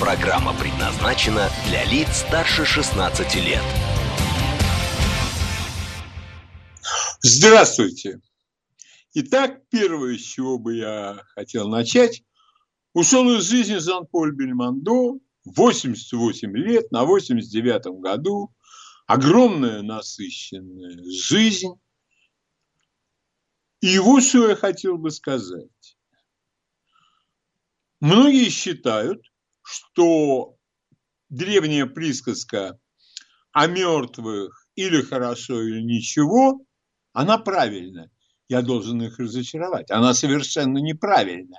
Программа предназначена для лиц старше 16 лет. Здравствуйте! Итак, первое, с чего бы я хотел начать, ушел из жизни Жан-Поль Бельмондо, 88 лет, на 89 году, огромная насыщенная жизнь. И вот что я хотел бы сказать. Многие считают, что древняя присказка о мертвых или хорошо, или ничего, она правильная. Я должен их разочаровать. Она совершенно неправильна.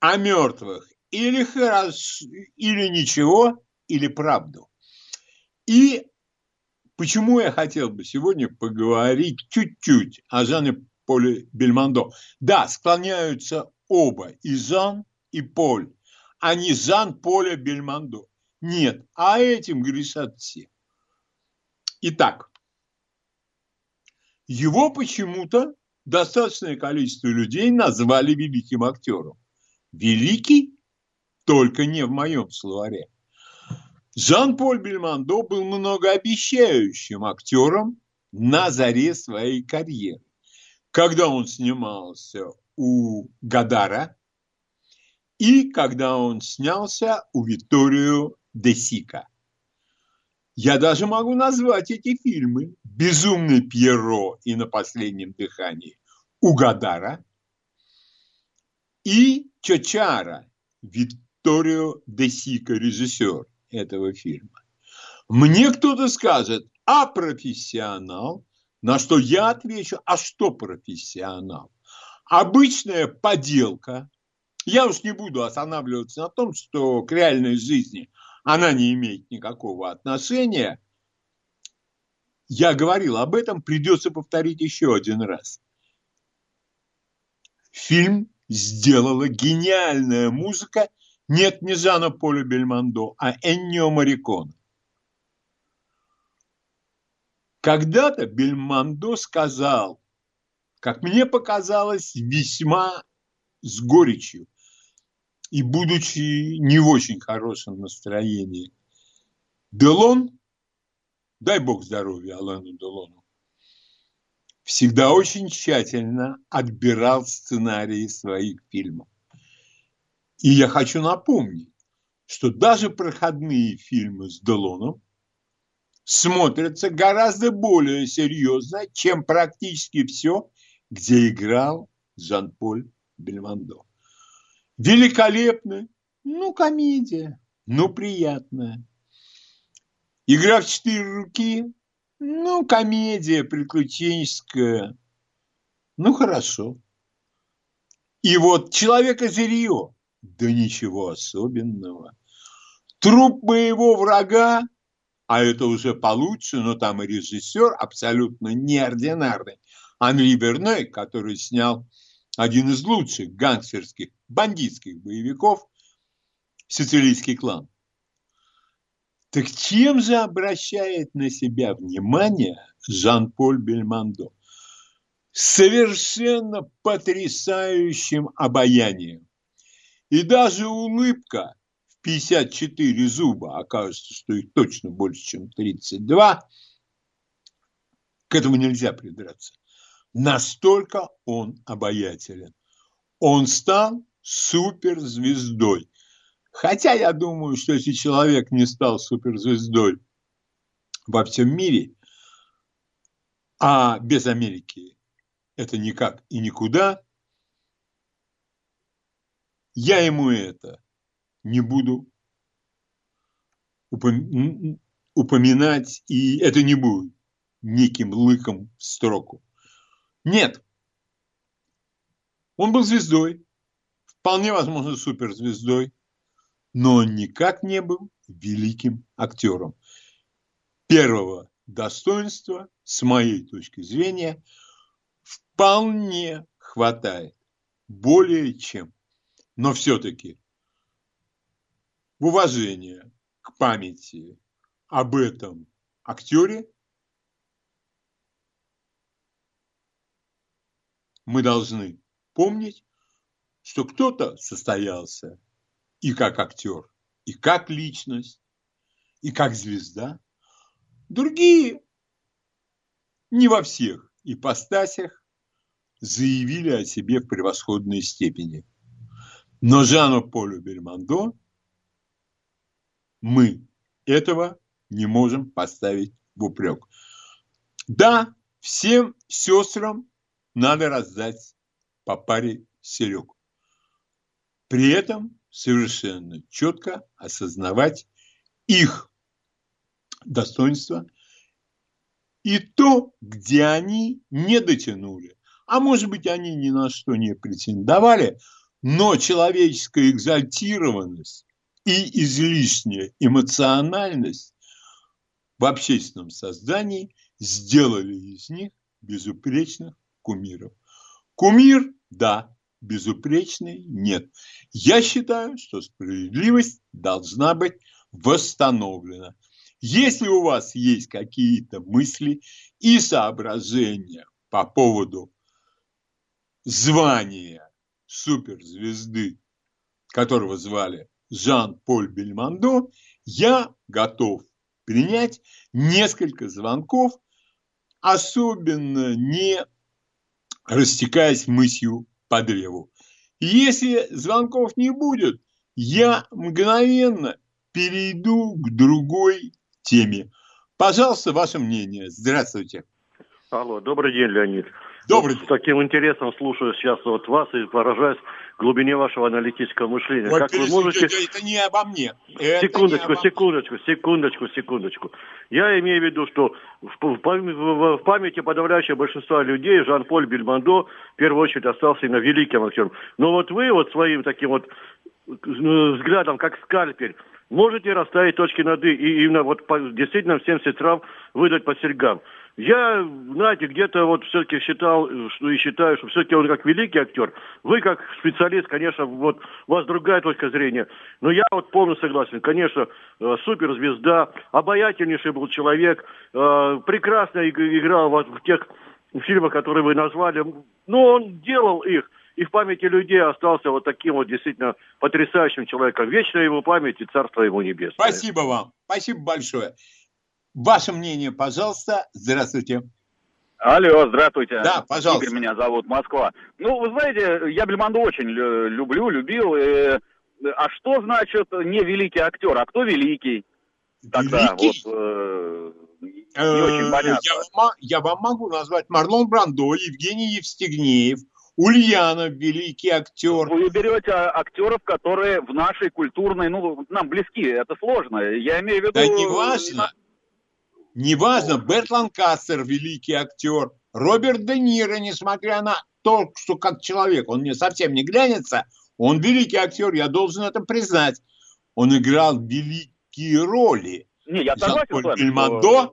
О мертвых или хорошо, или ничего, или правду. И почему я хотел бы сегодня поговорить чуть-чуть о Жане Поле Бельмондо. Да, склоняются оба, и Жан, и Поль а не Жан-Поля Бельмондо. Нет, а этим грешат все. Итак, его почему-то достаточное количество людей назвали великим актером. Великий только не в моем словаре. Жан-Поль Бельмондо был многообещающим актером на заре своей карьеры. Когда он снимался у Гадара, и когда он снялся у Витторио де Сика. Я даже могу назвать эти фильмы «Безумный Пьеро» и «На последнем дыхании» у Гадара и «Чочара» Витторио де Сика, режиссер этого фильма. Мне кто-то скажет, а профессионал? На что я отвечу, а что профессионал? Обычная поделка я уж не буду останавливаться на том, что к реальной жизни она не имеет никакого отношения. Я говорил об этом, придется повторить еще один раз. Фильм сделала гениальная музыка нет не Жана Поля Бельмондо, а Эннио Марикона. Когда-то Бельмондо сказал, как мне показалось, весьма с горечью, и будучи не в очень хорошем настроении. Делон, дай бог здоровья Алану Делону, всегда очень тщательно отбирал сценарии своих фильмов. И я хочу напомнить, что даже проходные фильмы с Делоном смотрятся гораздо более серьезно, чем практически все, где играл Жан-Поль Бельмондо. Великолепная, ну, комедия, ну, приятная. Игра в четыре руки, ну, комедия приключенческая, ну, хорошо. И вот «Человек из Рио», да ничего особенного. Труп моего врага, а это уже получше, но там и режиссер абсолютно неординарный, Анри Берной, который снял один из лучших гангстерских бандитских боевиков «Сицилийский клан». Так чем же обращает на себя внимание Жан-Поль Бельмондо? Совершенно потрясающим обаянием. И даже улыбка в 54 зуба, окажется, что их точно больше, чем 32, к этому нельзя придраться. Настолько он обаятелен. Он стал суперзвездой. Хотя я думаю, что если человек не стал суперзвездой во всем мире, а без Америки это никак и никуда, я ему это не буду упоминать, и это не будет неким лыком в строку. Нет. Он был звездой, вполне возможно суперзвездой, но он никак не был великим актером. первого достоинства, с моей точки зрения, вполне хватает. Более чем. Но все-таки уважение к памяти об этом актере мы должны помнить, что кто-то состоялся и как актер, и как личность, и как звезда. Другие не во всех ипостасях заявили о себе в превосходной степени. Но Жану Полю Бельмондо мы этого не можем поставить в упрек. Да, всем сестрам надо раздать по паре серег. При этом совершенно четко осознавать их достоинство и то, где они не дотянули. А может быть, они ни на что не претендовали, но человеческая экзальтированность и излишняя эмоциональность в общественном создании сделали из них безупречных кумиров. Кумир, да, безупречный, нет. Я считаю, что справедливость должна быть восстановлена. Если у вас есть какие-то мысли и соображения по поводу звания суперзвезды, которого звали Жан-Поль Бельмондо, я готов принять несколько звонков, особенно не растекаясь мысью по древу. Если звонков не будет, я мгновенно перейду к другой теме. Пожалуйста, ваше мнение. Здравствуйте. Алло, добрый день, Леонид. Добрый вот С таким интересом слушаю сейчас вот вас и поражаюсь глубине вашего аналитического мышления. Ой, как вы можете... Это не обо мне. Это секундочку, обо... секундочку, секундочку, секундочку. Я имею в виду, что в, памяти подавляющего большинства людей Жан-Поль Бельмондо в первую очередь остался именно великим актером. Но вот вы вот своим таким вот ну, взглядом, как скальпель, можете расставить точки над «и» и именно вот по, действительно всем сестрам выдать по серьгам. Я, знаете, где-то вот все-таки считал, что и считаю, что все-таки он как великий актер. Вы как специалист, конечно, вот у вас другая точка зрения. Но я вот полностью согласен. Конечно, э, суперзвезда, обаятельнейший был человек, э, прекрасно играл в тех фильмах, которые вы назвали. Но он делал их и в памяти людей остался вот таким вот действительно потрясающим человеком. Вечная его память и царство ему небесное. Спасибо вам. Спасибо большое. Ваше мнение, пожалуйста. Здравствуйте. Алло, здравствуйте. Да, пожалуйста. Игорь меня зовут, Москва. Ну, вы знаете, я Бельмонду очень люблю, любил. И... А что значит не великий актер, а кто великий? Тогда великий? вот э, не очень понятно. Я вам, я вам могу назвать Марлон Брандо, Евгений Евстигнеев, Ульянов, великий актер. Вы берете актеров, которые в нашей культурной, ну, нам близки, это сложно. Я имею в виду... Да не важно. Неважно, Берт Ланкастер, великий актер, Роберт Де Ниро, несмотря на то, что как человек, он мне совсем не глянется, он великий актер, я должен это признать. Он играл великие роли. Не, я согласен. Бельмондо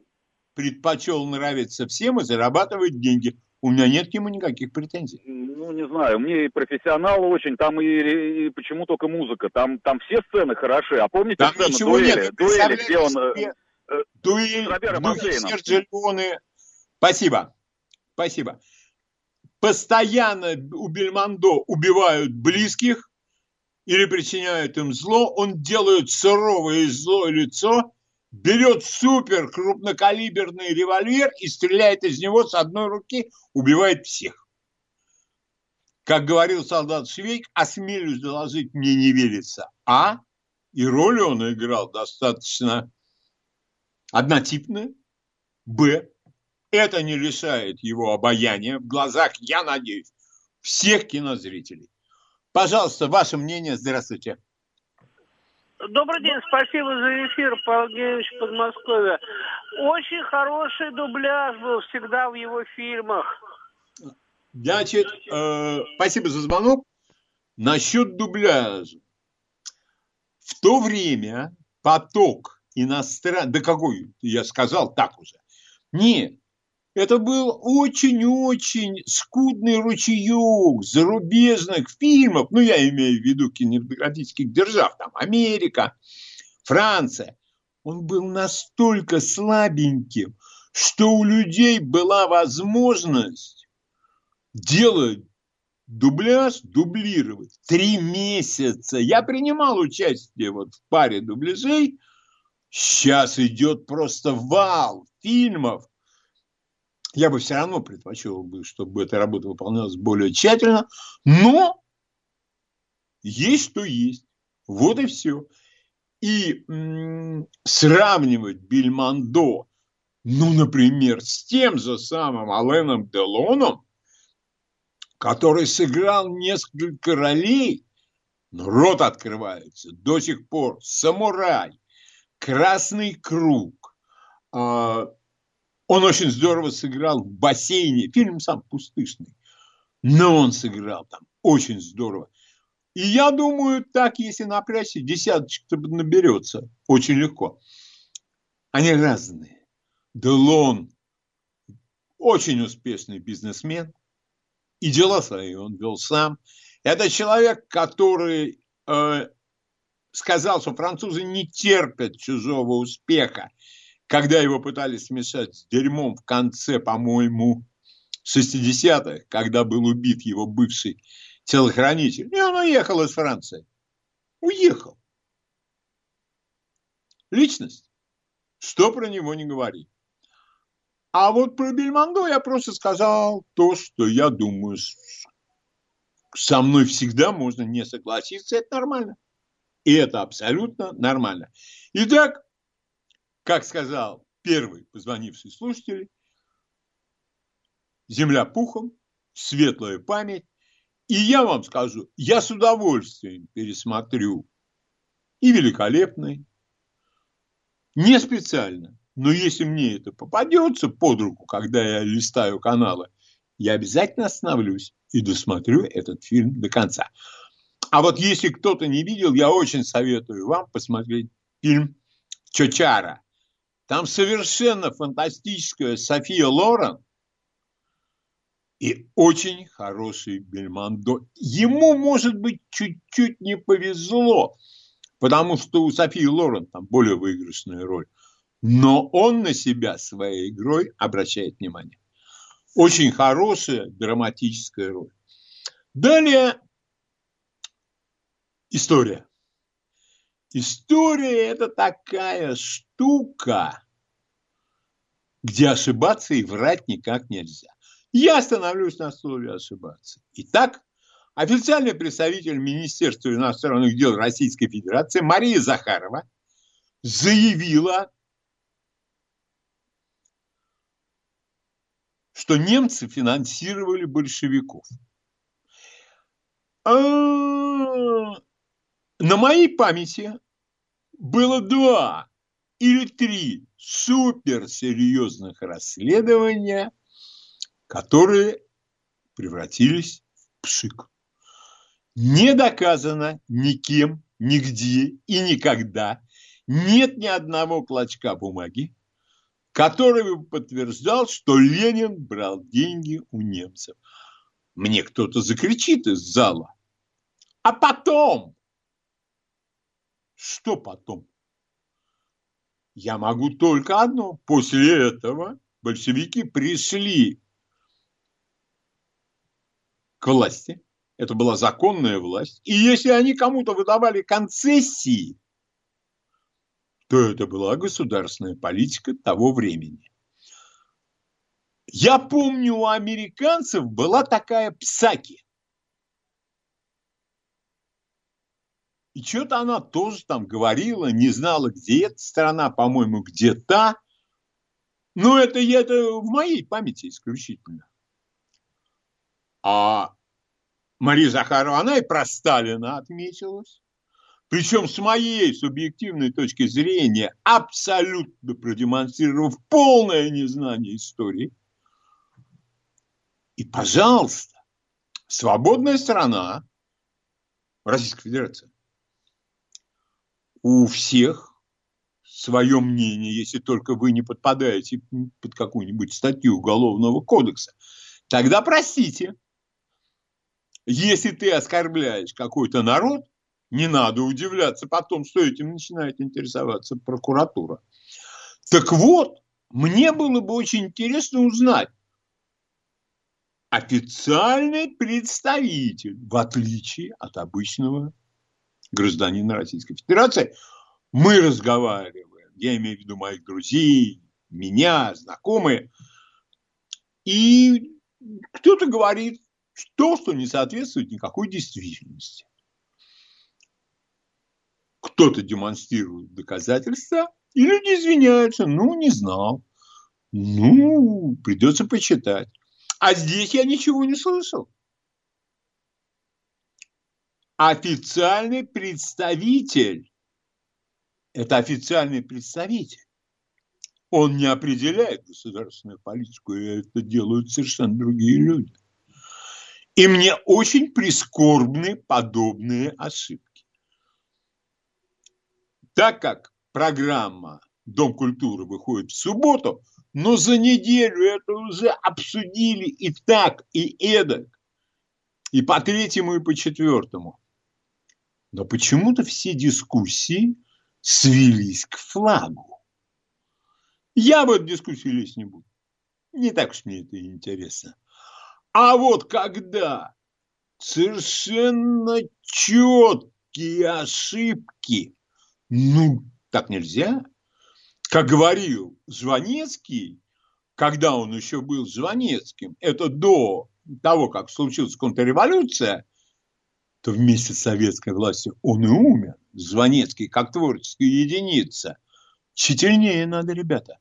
предпочел нравиться всем и зарабатывать деньги. У меня нет к нему никаких претензий. Ну, не знаю, мне и профессионалы очень, там и, и почему только музыка, там, там все сцены хороши. А помните там сцену дуэли, нет. дуэли, где он... э, Себе... Робера духи Леоне. Спасибо. Спасибо. Постоянно у Бельмондо убивают близких или причиняют им зло. Он делает суровое и злое лицо, берет супер крупнокалиберный револьвер и стреляет из него с одной руки, убивает всех. Как говорил солдат Швейк, осмелюсь доложить, мне не верится. А? И роль он играл достаточно однотипная. Б. Это не лишает его обаяния в глазах, я надеюсь, всех кинозрителей. Пожалуйста, ваше мнение. Здравствуйте. Добрый день, спасибо за эфир, Павел Евгеньевич Подмосковье. Очень хороший дубляж был всегда в его фильмах. Значит, э, спасибо за звонок. Насчет дубляжа. В то время поток иностранный, да какой, я сказал так уже. Нет, это был очень-очень скудный ручеек зарубежных фильмов, ну, я имею в виду кинематографических держав, там, Америка, Франция. Он был настолько слабеньким, что у людей была возможность делать дубляж, дублировать. Три месяца. Я принимал участие вот в паре дубляжей. Сейчас идет просто вал фильмов. Я бы все равно предпочел бы, чтобы эта работа выполнялась более тщательно. Но есть что есть. Вот и все. И м- сравнивать Бельмондо, ну, например, с тем же самым Аленом Делоном, который сыграл несколько ролей, но рот открывается до сих пор. Самурай, Красный круг. А, он очень здорово сыграл в бассейне. Фильм сам пустышный. Но он сыграл там очень здорово. И я думаю, так, если напрячься, десяточек-то наберется очень легко. Они разные. Делон очень успешный бизнесмен, и дела свои он вел сам. Это человек, который э, сказал, что французы не терпят чужого успеха, когда его пытались смешать с дерьмом в конце, по-моему, 60-х, когда был убит его бывший телохранитель. И он уехал из Франции. Уехал. Личность. Что про него не говори. А вот про Бельмондо я просто сказал то, что я думаю. Со мной всегда можно не согласиться, это нормально. И это абсолютно нормально. Итак, как сказал первый позвонивший слушатель, земля пухом, светлая память. И я вам скажу, я с удовольствием пересмотрю и великолепный, не специально, но если мне это попадется под руку, когда я листаю каналы, я обязательно остановлюсь и досмотрю этот фильм до конца. А вот если кто-то не видел, я очень советую вам посмотреть фильм «Чочара». Там совершенно фантастическая София Лорен и очень хороший Бельмондо. Ему, может быть, чуть-чуть не повезло, потому что у Софии Лорен там более выигрышная роль но он на себя своей игрой обращает внимание. Очень хорошая драматическая роль. Далее история. История – это такая штука, где ошибаться и врать никак нельзя. Я остановлюсь на слове ошибаться. Итак, официальный представитель Министерства иностранных дел Российской Федерации Мария Захарова заявила что немцы финансировали большевиков. А, на моей памяти было два или три суперсерьезных расследования, которые превратились в пшик. Не доказано никем, нигде и никогда нет ни одного клочка бумаги, который бы подтверждал, что Ленин брал деньги у немцев. Мне кто-то закричит из зала. А потом? Что потом? Я могу только одно. После этого большевики пришли к власти. Это была законная власть. И если они кому-то выдавали концессии, то это была государственная политика того времени. Я помню, у американцев была такая псаки. И что-то она тоже там говорила, не знала, где эта страна, по-моему, где та. Но это, это в моей памяти исключительно. А Мария Захарова, она и про Сталина отметилась причем с моей субъективной точки зрения, абсолютно продемонстрировав полное незнание истории. И, пожалуйста, свободная страна, Российская Федерация, у всех свое мнение, если только вы не подпадаете под какую-нибудь статью Уголовного кодекса, тогда простите. Если ты оскорбляешь какой-то народ, не надо удивляться потом, что этим начинает интересоваться прокуратура. Так вот, мне было бы очень интересно узнать, официальный представитель, в отличие от обычного гражданина Российской Федерации, мы разговариваем, я имею в виду моих друзей, меня, знакомые, и кто-то говорит то, что не соответствует никакой действительности. Кто-то демонстрирует доказательства, и люди извиняются, ну, не знал. Ну, придется почитать. А здесь я ничего не слышал. Официальный представитель – это официальный представитель. Он не определяет государственную политику, и это делают совершенно другие люди. И мне очень прискорбны подобные ошибки. Так как программа «Дом культуры» выходит в субботу, но за неделю это уже обсудили и так, и эдак, и по третьему, и по четвертому. Но почему-то все дискуссии свелись к флагу. Я в эту дискуссию лезть не буду. Не так уж мне это интересно. А вот когда совершенно четкие ошибки, ну, так нельзя. Как говорил Жванецкий, когда он еще был Жванецким, это до того, как случилась контрреволюция, то вместе с советской властью он и умер. Жванецкий, как творческая единица. Тщательнее надо, ребята.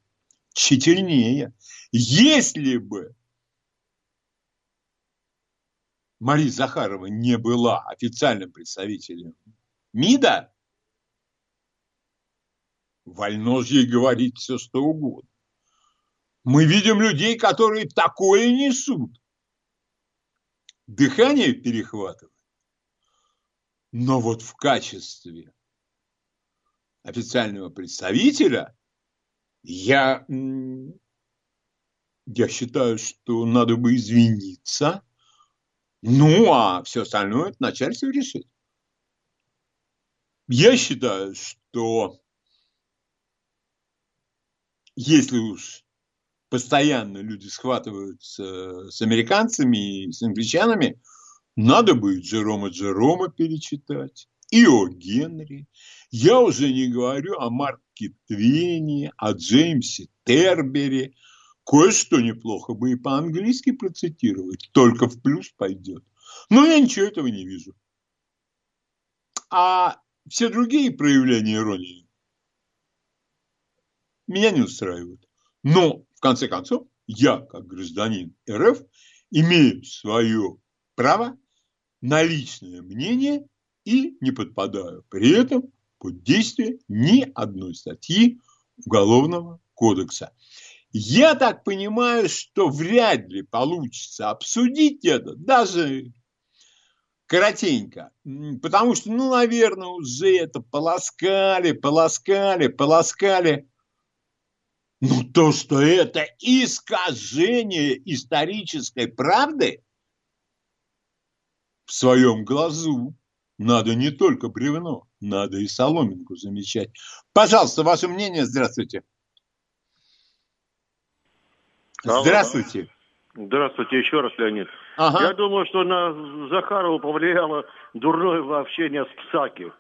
Тщательнее. Если бы Мария Захарова не была официальным представителем МИДа, вольно же ей говорить все, что угодно. Мы видим людей, которые такое несут. Дыхание перехватывает. Но вот в качестве официального представителя я, я считаю, что надо бы извиниться – ну, а все остальное это начальство решит. Я считаю, что если уж постоянно люди схватываются с американцами и с англичанами, надо будет Джерома Джерома перечитать, и о Генри. Я уже не говорю о Марке Твене, о Джеймсе Тербере, Кое-что неплохо бы и по-английски процитировать, только в плюс пойдет. Но я ничего этого не вижу. А все другие проявления иронии меня не устраивают. Но, в конце концов, я, как гражданин РФ, имею свое право на личное мнение и не подпадаю при этом под действие ни одной статьи Уголовного кодекса. Я так понимаю, что вряд ли получится обсудить это, даже коротенько, потому что, ну, наверное, уже это полоскали, полоскали, полоскали. Но то, что это искажение исторической правды, в своем глазу надо не только бревно, надо и соломинку замечать. Пожалуйста, ваше мнение, здравствуйте. Здравствуйте. Здравствуйте еще раз, Леонид. Ага. Я думаю, что на Захарова повлияло дурное общение с Псаки.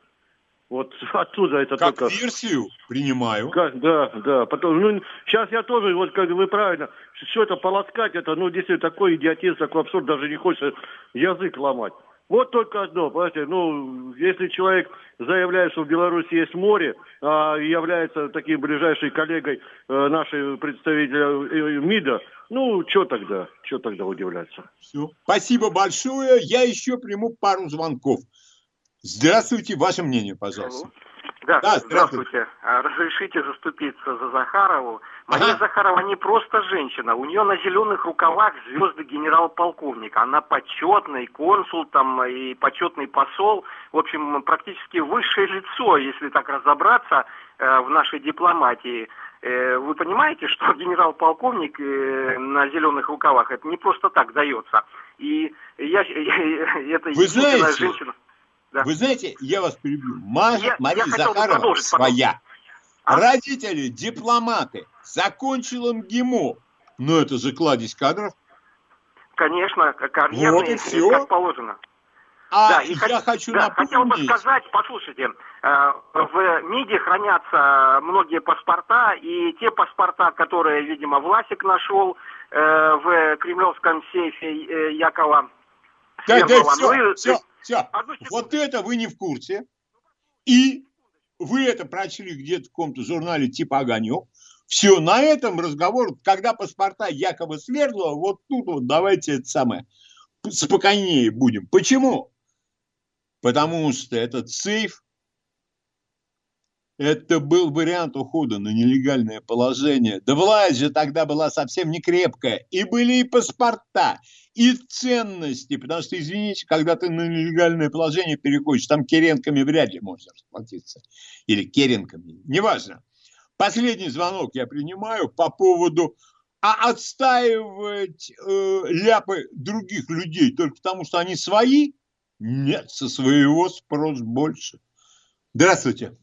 Вот оттуда это как только... версию принимаю. Как, да, да. Потом, ну, сейчас я тоже, вот как вы правильно, все это полоскать, это, ну, действительно, такой идиотизм, такой абсурд, даже не хочется язык ломать. Вот только одно, понимаете, ну, если человек заявляет, что в Беларуси есть море, а является таким ближайшей коллегой э, нашей представителя э, МИДа, ну, что тогда, что тогда удивляться? Все. Спасибо большое. Я еще приму пару звонков. Здравствуйте, ваше мнение, пожалуйста. Да, да здравствуйте. А, разрешите заступиться за Захарову. Мария ага. Захарова не просто женщина. У нее на зеленых рукавах звезды генерал-полковника. Она почетный консул там и почетный посол. В общем, практически высшее лицо, если так разобраться, э, в нашей дипломатии. Э, вы понимаете, что генерал-полковник э, на зеленых рукавах это не просто так дается. И я, я это Вы знаете, женщина. Да. Вы знаете, я вас перебью. Маж, я, Мария я Захарова своя. А? Родители дипломаты. Закончил МГИМО. Но это же кладезь кадров. Конечно, карьерные, вот и все. как положено. А да, и я хочу да, напомнить... Хотел бы сказать, послушайте, э, в МИДе хранятся многие паспорта, и те паспорта, которые, видимо, Власик нашел э, в кремлевском сейфе э, Якова да, да, все, ну, все, все. Вот это вы не в курсе. И вы это прочли где-то в каком-то журнале типа «Огонек». Все, на этом разговор, когда паспорта якобы Свердлова, вот тут вот давайте это самое, спокойнее будем. Почему? Потому что этот сейф, это был вариант ухода на нелегальное положение. Да власть же тогда была совсем не крепкая. И были и паспорта, и ценности. Потому что, извините, когда ты на нелегальное положение переходишь, там керенками вряд ли можно расплатиться. Или керенками, неважно. Последний звонок я принимаю по поводу а отстаивать э, ляпы других людей только потому, что они свои, нет, со своего спрос больше. Здравствуйте.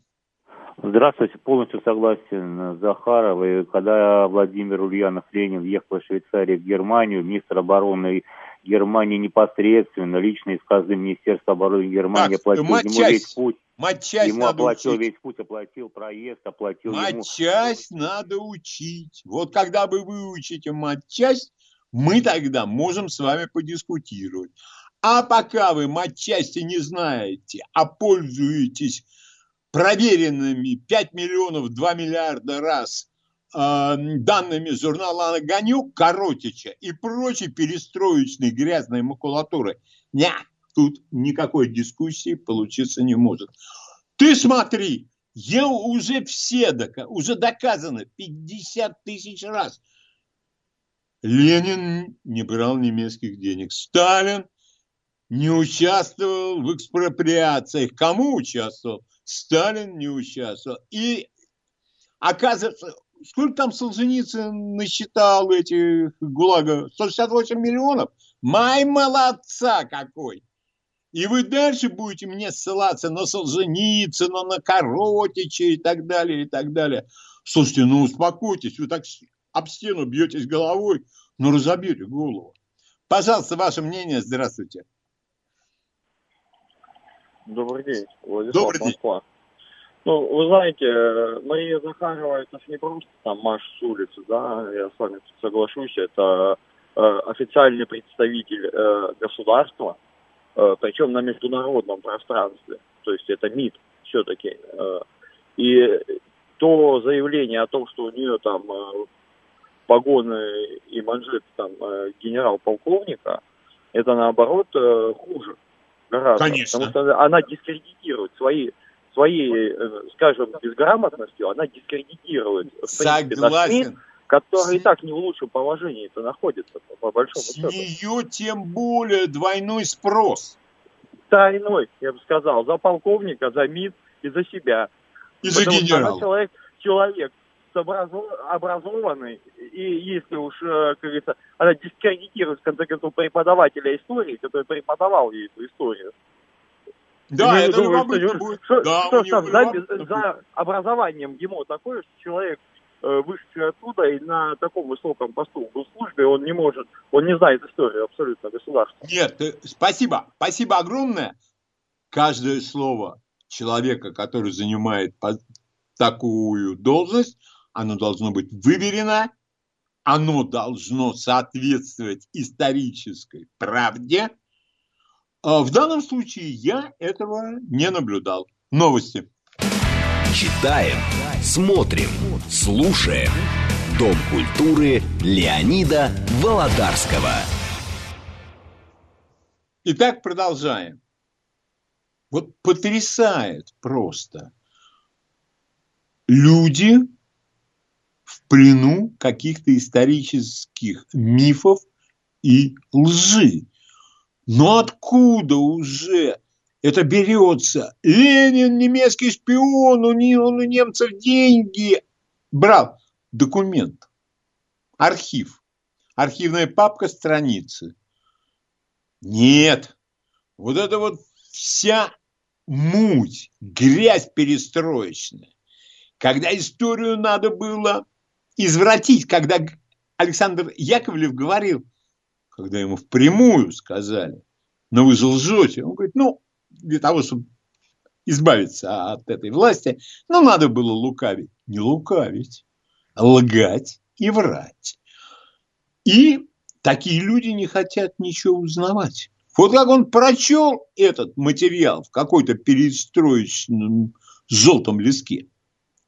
Здравствуйте, полностью согласен с Захаровой. Когда Владимир Ульянов Ленин ехал из Швейцарии в Германию, министр обороны Германии непосредственно, лично из казны Министерства обороны Германии так, оплатил ему весь путь. Матчасть ему надо оплатил учить. весь путь, оплатил проезд, оплатил матчасть ему... надо учить. Вот когда вы выучите матчасть, мы тогда можем с вами подискутировать. А пока вы матчасти не знаете, а пользуетесь проверенными 5 миллионов 2 миллиарда раз э, данными журнала «Огонек», Коротича и прочей перестроечной грязной макулатуры, не, тут никакой дискуссии получиться не может. Ты смотри, я уже все, уже доказано 50 тысяч раз. Ленин не брал немецких денег. Сталин не участвовал в экспроприациях. Кому участвовал? Сталин не участвовал. И оказывается, сколько там Солженицын насчитал этих ГУЛАГа? 168 миллионов? Май молодца какой! И вы дальше будете мне ссылаться на Солженицына, на Коротича и так далее, и так далее. Слушайте, ну успокойтесь, вы так об стену бьетесь головой, но разобьете голову. Пожалуйста, ваше мнение, здравствуйте. Добрый день, Владислав Добрый Москва. День. Ну, вы знаете, Мария Захарова это же не просто там Маш с улицы, да, я с вами соглашусь, это э, официальный представитель э, государства, э, причем на международном пространстве, то есть это МИД все-таки. Э, и то заявление о том, что у нее там э, погоны и манжет там э, генерал-полковника, это наоборот э, хуже гораздо. Конечно. Потому что она дискредитирует свои своей, э, скажем, безграмотностью, она дискредитирует Согласен. СМИ, которые и так не в лучшем положении это находятся, по большому С счету. нее тем более двойной спрос. Тройной, я бы сказал, за полковника, за МИД и за себя. И за генерала. Человек, человек образованный, и если уж, э, как говорится, она дискредитирует, в конце концов, преподавателя истории, который преподавал ей эту историю. Да, я это думаю, любопытно что, будет. Что, да, что там, за, за образованием ему такое, что человек, э, вышедший оттуда и на таком высоком посту в службе, он не может, он не знает историю абсолютно государства. Нет, спасибо, спасибо огромное. Каждое слово человека, который занимает такую должность, оно должно быть выверено, оно должно соответствовать исторической правде. А в данном случае я этого не наблюдал. Новости. Читаем, смотрим, слушаем. Дом культуры Леонида Володарского. Итак, продолжаем. Вот потрясает просто. люди в плену каких-то исторических мифов и лжи. Но откуда уже это берется? Ленин, немецкий шпион, у, не, он у немцев деньги брал. Документ, архив, архивная папка, страницы. Нет, вот это вот вся муть, грязь перестроечная. Когда историю надо было извратить, когда Александр Яковлев говорил, когда ему впрямую сказали, но вы же лжете. Он говорит, ну, для того, чтобы избавиться от этой власти, ну, надо было лукавить. Не лукавить, а лгать и врать. И такие люди не хотят ничего узнавать. Вот как он прочел этот материал в какой-то перестроечном желтом листке,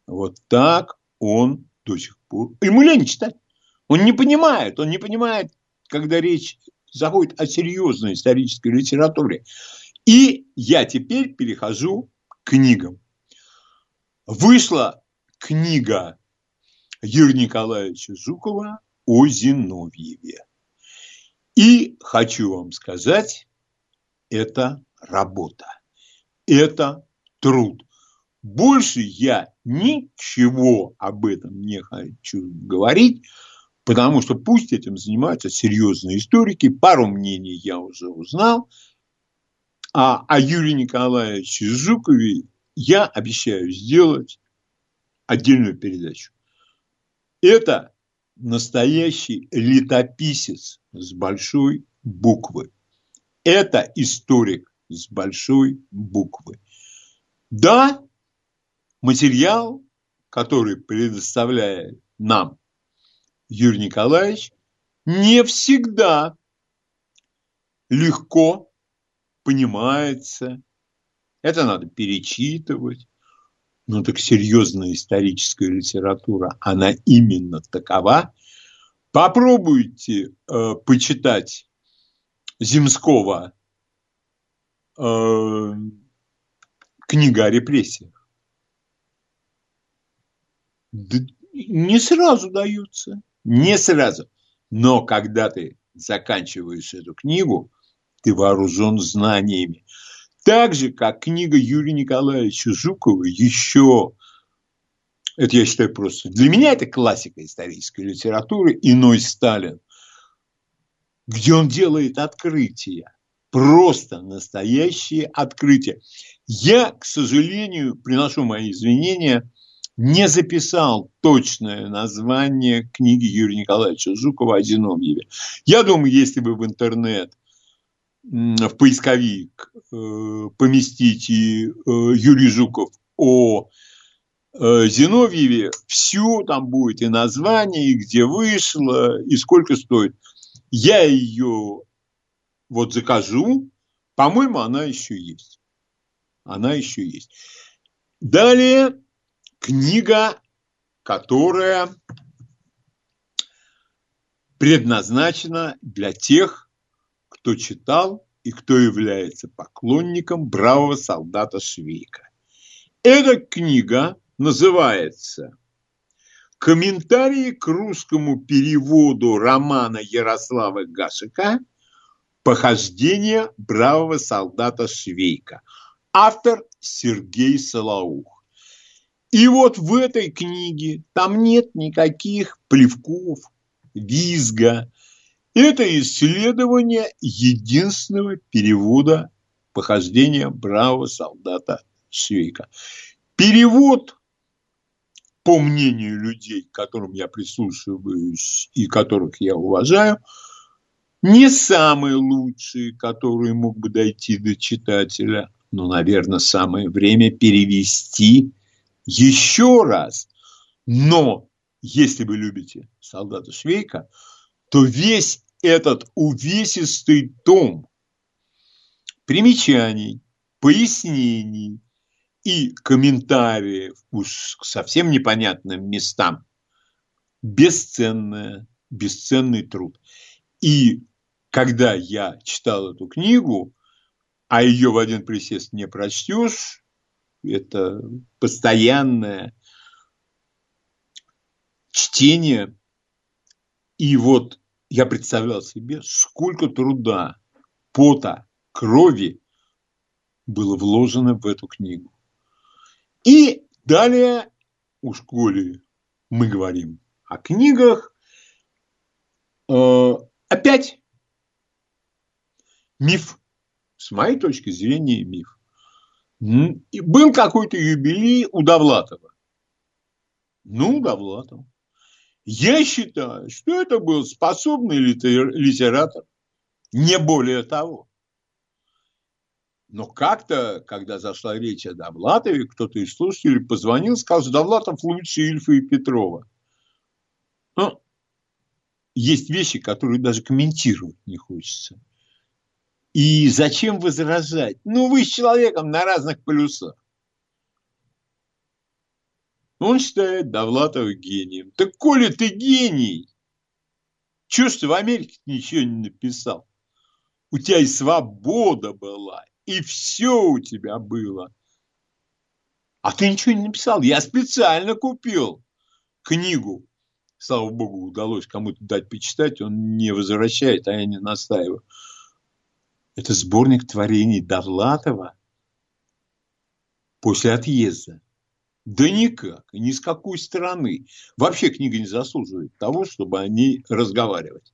вот так он до сих пор... Ему лень читать. Он не понимает, он не понимает, когда речь заходит о серьезной исторической литературе. И я теперь перехожу к книгам. Вышла книга Юрия Николаевича Жукова о Зиновьеве. И хочу вам сказать, это работа, это труд. Больше я ничего об этом не хочу говорить, потому что пусть этим занимаются серьезные историки. Пару мнений я уже узнал. А о Юрии Николаевиче Жукове я обещаю сделать отдельную передачу. Это настоящий летописец с большой буквы. Это историк с большой буквы. Да, материал, который предоставляет нам Юрий Николаевич, не всегда легко понимается. Это надо перечитывать. Ну так серьезная историческая литература, она именно такова. Попробуйте э, почитать Земского э, книга о репрессиях. Не сразу дается, не сразу. Но когда ты заканчиваешь эту книгу, ты вооружен знаниями. Так же, как книга Юрия Николаевича Жукова еще, это я считаю просто, для меня это классика исторической литературы, «Иной Сталин», где он делает открытия, просто настоящие открытия. Я, к сожалению, приношу мои извинения, не записал точное название книги Юрия Николаевича Жукова о Зиновьеве. Я думаю, если бы в интернет в поисковик э, поместите э, Юрий Жуков о э, Зиновьеве, все там будет и название, и где вышло, и сколько стоит. Я ее вот закажу, по-моему, она еще есть. Она еще есть. Далее книга, которая предназначена для тех, кто читал и кто является поклонником бравого солдата Швейка. Эта книга называется «Комментарии к русскому переводу романа Ярослава Гашика «Похождение бравого солдата Швейка». Автор Сергей Солоух. И вот в этой книге там нет никаких плевков, визга, это исследование единственного перевода похождения бравого солдата Швейка. Перевод, по мнению людей, к которым я прислушиваюсь и которых я уважаю, не самый лучший, который мог бы дойти до читателя, но, наверное, самое время перевести еще раз. Но если вы любите солдата Швейка, то весь этот увесистый том примечаний, пояснений и комментариев уж к совсем непонятным местам бесценная, бесценный труд. И когда я читал эту книгу, а ее в один присест не прочтешь, это постоянная чтение. И вот я представлял себе, сколько труда, пота, крови было вложено в эту книгу. И далее, у школе мы говорим о книгах, э, опять миф, с моей точки зрения миф. И был какой-то юбилей у Довлатова. Ну, Довлатов. Я считаю, что это был способный литератор, не более того. Но как-то, когда зашла речь о Довлатове, кто-то из слушателей позвонил, сказал, что Довлатов лучше Ильфа и Петрова. Ну, есть вещи, которые даже комментировать не хочется. И зачем возражать? Ну, вы с человеком на разных полюсах. Он считает Довлатова гением. Так, коли ты гений, чего ж ты в Америке ничего не написал? У тебя и свобода была, и все у тебя было. А ты ничего не написал. Я специально купил книгу. Слава богу, удалось кому-то дать почитать. Он не возвращает, а я не настаиваю. Это сборник творений Довлатова после отъезда. Да никак, ни с какой стороны. Вообще книга не заслуживает того, чтобы о ней разговаривать.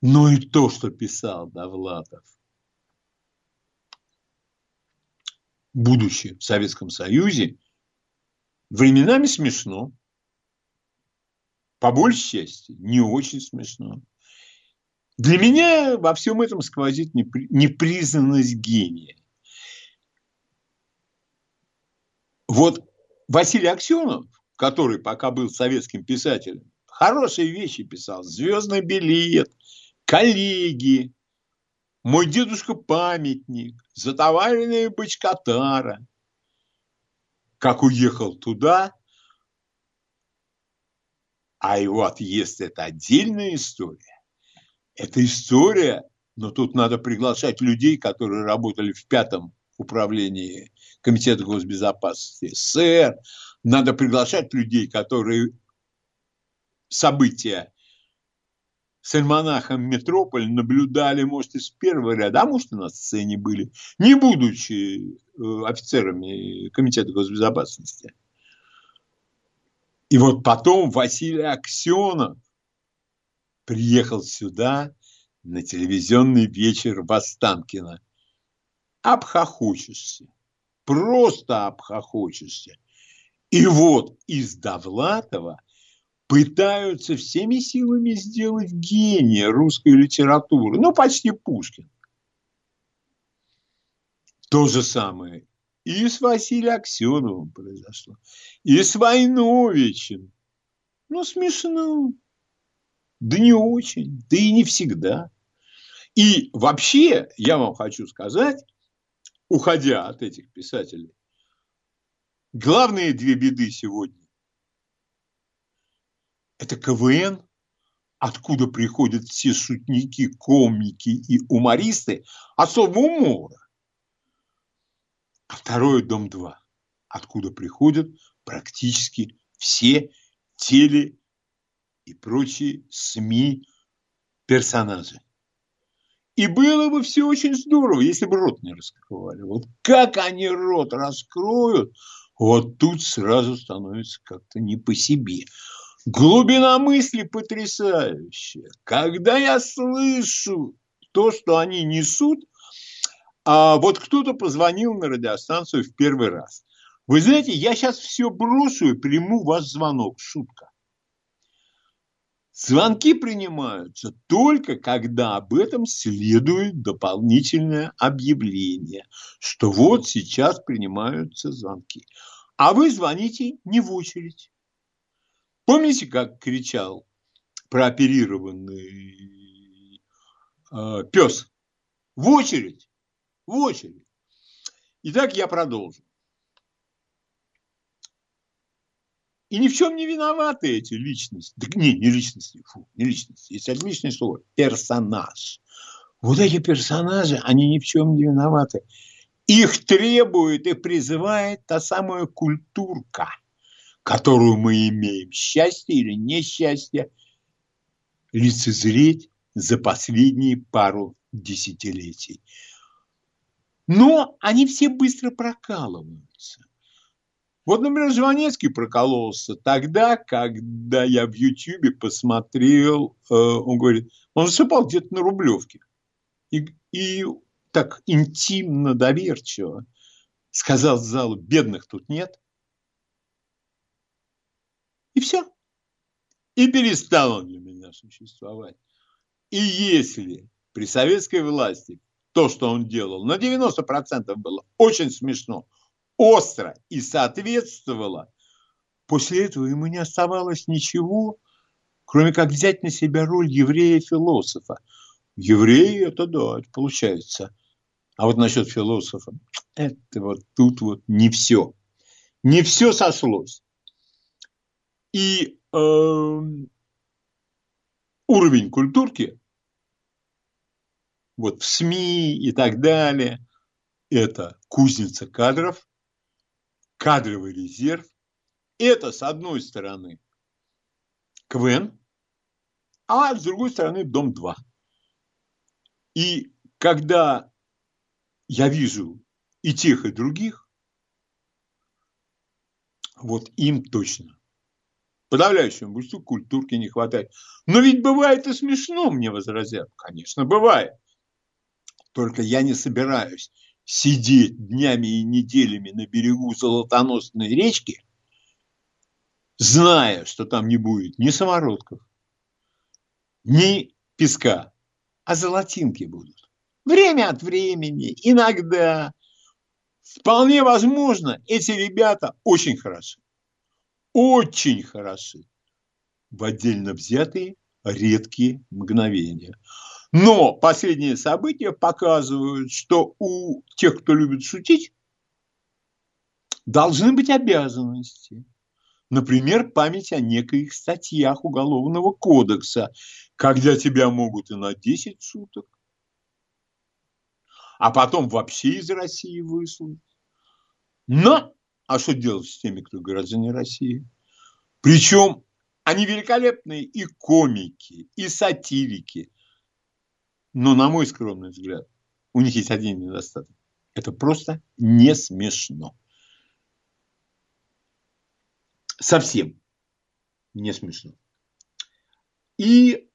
Но и то, что писал Довлатов, будучи в Советском Союзе, временами смешно. По большей части не очень смешно. Для меня во всем этом сквозит непризнанность гения. Вот Василий Аксенов, который пока был советским писателем, хорошие вещи писал. «Звездный билет», «Коллеги», «Мой дедушка памятник», «Затоваренная бочкотара». Как уехал туда, а его отъезд – это отдельная история. Это история, но тут надо приглашать людей, которые работали в пятом управлении Комитета госбезопасности СССР. Надо приглашать людей, которые события с альманахом «Метрополь» наблюдали, может, из первого ряда, а может, и на сцене были, не будучи э, офицерами Комитета госбезопасности. И вот потом Василий Аксенов приехал сюда на телевизионный вечер в Останкино. Обхохочешься. Просто обхохочешься. И вот из Довлатова пытаются всеми силами сделать гения русской литературы. Ну, почти Пушкин. То же самое и с Василием Аксеновым произошло, и с Войновичем. Ну, смешно. Да не очень, да и не всегда. И вообще, я вам хочу сказать, уходя от этих писателей, главные две беды сегодня – это КВН, откуда приходят все шутники, комики и умористы особого умора. А второе – Дом-2, откуда приходят практически все теле- и прочие СМИ персонажи. И было бы все очень здорово, если бы рот не раскрывали. Вот как они рот раскроют, вот тут сразу становится как-то не по себе. Глубина мысли потрясающая. Когда я слышу то, что они несут, а вот кто-то позвонил на радиостанцию в первый раз. Вы знаете, я сейчас все брошу и приму ваш звонок. Шутка. Звонки принимаются только когда об этом следует дополнительное объявление, что вот сейчас принимаются звонки. А вы звоните не в очередь. Помните, как кричал прооперированный э, пес? В очередь, в очередь. Итак, я продолжу. И ни в чем не виноваты эти личности. Да, не, не личности, фу, не личности. Есть отличное слово. Персонаж. Вот эти персонажи, они ни в чем не виноваты. Их требует и призывает та самая культурка, которую мы имеем, счастье или несчастье, лицезреть за последние пару десятилетий. Но они все быстро прокалываются. Вот, например, Жванецкий прокололся тогда, когда я в Ютьюбе посмотрел, э, он говорит, он выступал где-то на Рублевке. И, и так интимно, доверчиво сказал залу, бедных тут нет. И все. И перестал он для меня существовать. И если при советской власти то, что он делал, на 90% было очень смешно, остро и соответствовало, после этого ему не оставалось ничего, кроме как взять на себя роль еврея-философа. Евреи – это да, это получается. А вот насчет философа, это вот тут вот не все. Не все сошлось. И э, уровень культурки, вот в СМИ и так далее, это кузница кадров, кадровый резерв. Это, с одной стороны, КВН, а с другой стороны, Дом-2. И когда я вижу и тех, и других, вот им точно подавляющему большинству культурки не хватает. Но ведь бывает и смешно, мне возразят. Конечно, бывает. Только я не собираюсь сидеть днями и неделями на берегу золотоносной речки, зная, что там не будет ни самородков, ни песка, а золотинки будут. Время от времени, иногда. Вполне возможно, эти ребята очень хороши очень хороши в отдельно взятые редкие мгновения. Но последние события показывают, что у тех, кто любит шутить, должны быть обязанности. Например, память о неких статьях Уголовного кодекса, когда тебя могут и на 10 суток, а потом вообще из России выслать. Но а что делать с теми, кто граждане России? Причем они великолепные и комики, и сатирики. Но, на мой скромный взгляд, у них есть один недостаток. Это просто не смешно. Совсем не смешно. И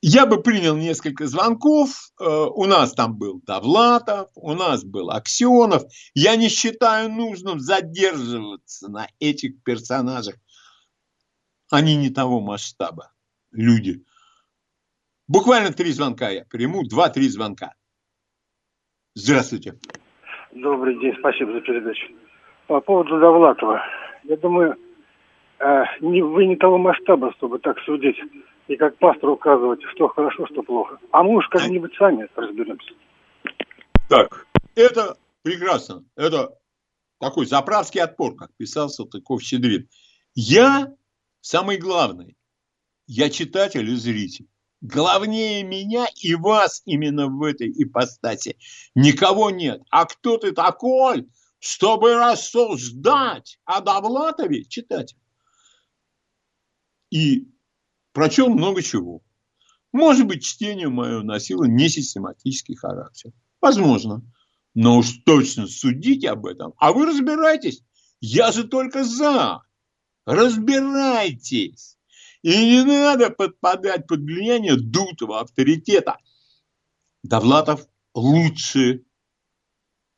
я бы принял несколько звонков. Э, у нас там был Давлатов, у нас был Аксенов. Я не считаю нужным задерживаться на этих персонажах. Они не того масштаба, люди. Буквально три звонка я приму, два-три звонка. Здравствуйте. Добрый день, спасибо за передачу. По поводу Довлатова. Я думаю, э, вы не того масштаба, чтобы так судить и как пастор указывать, что хорошо, что плохо. А мы уж как-нибудь сами разберемся. Так, это прекрасно. Это такой заправский отпор, как писал Салтыков-Щедрин. Я самый главный. Я читатель и зритель. Главнее меня и вас именно в этой ипостаси никого нет. А кто ты такой, чтобы рассуждать о Довлатове? Читатель. И Прочел много чего. Может быть, чтение мое носило несистематический характер. Возможно. Но уж точно судите об этом. А вы разбирайтесь. Я же только за. Разбирайтесь. И не надо подпадать под влияние дутого авторитета. Довлатов лучше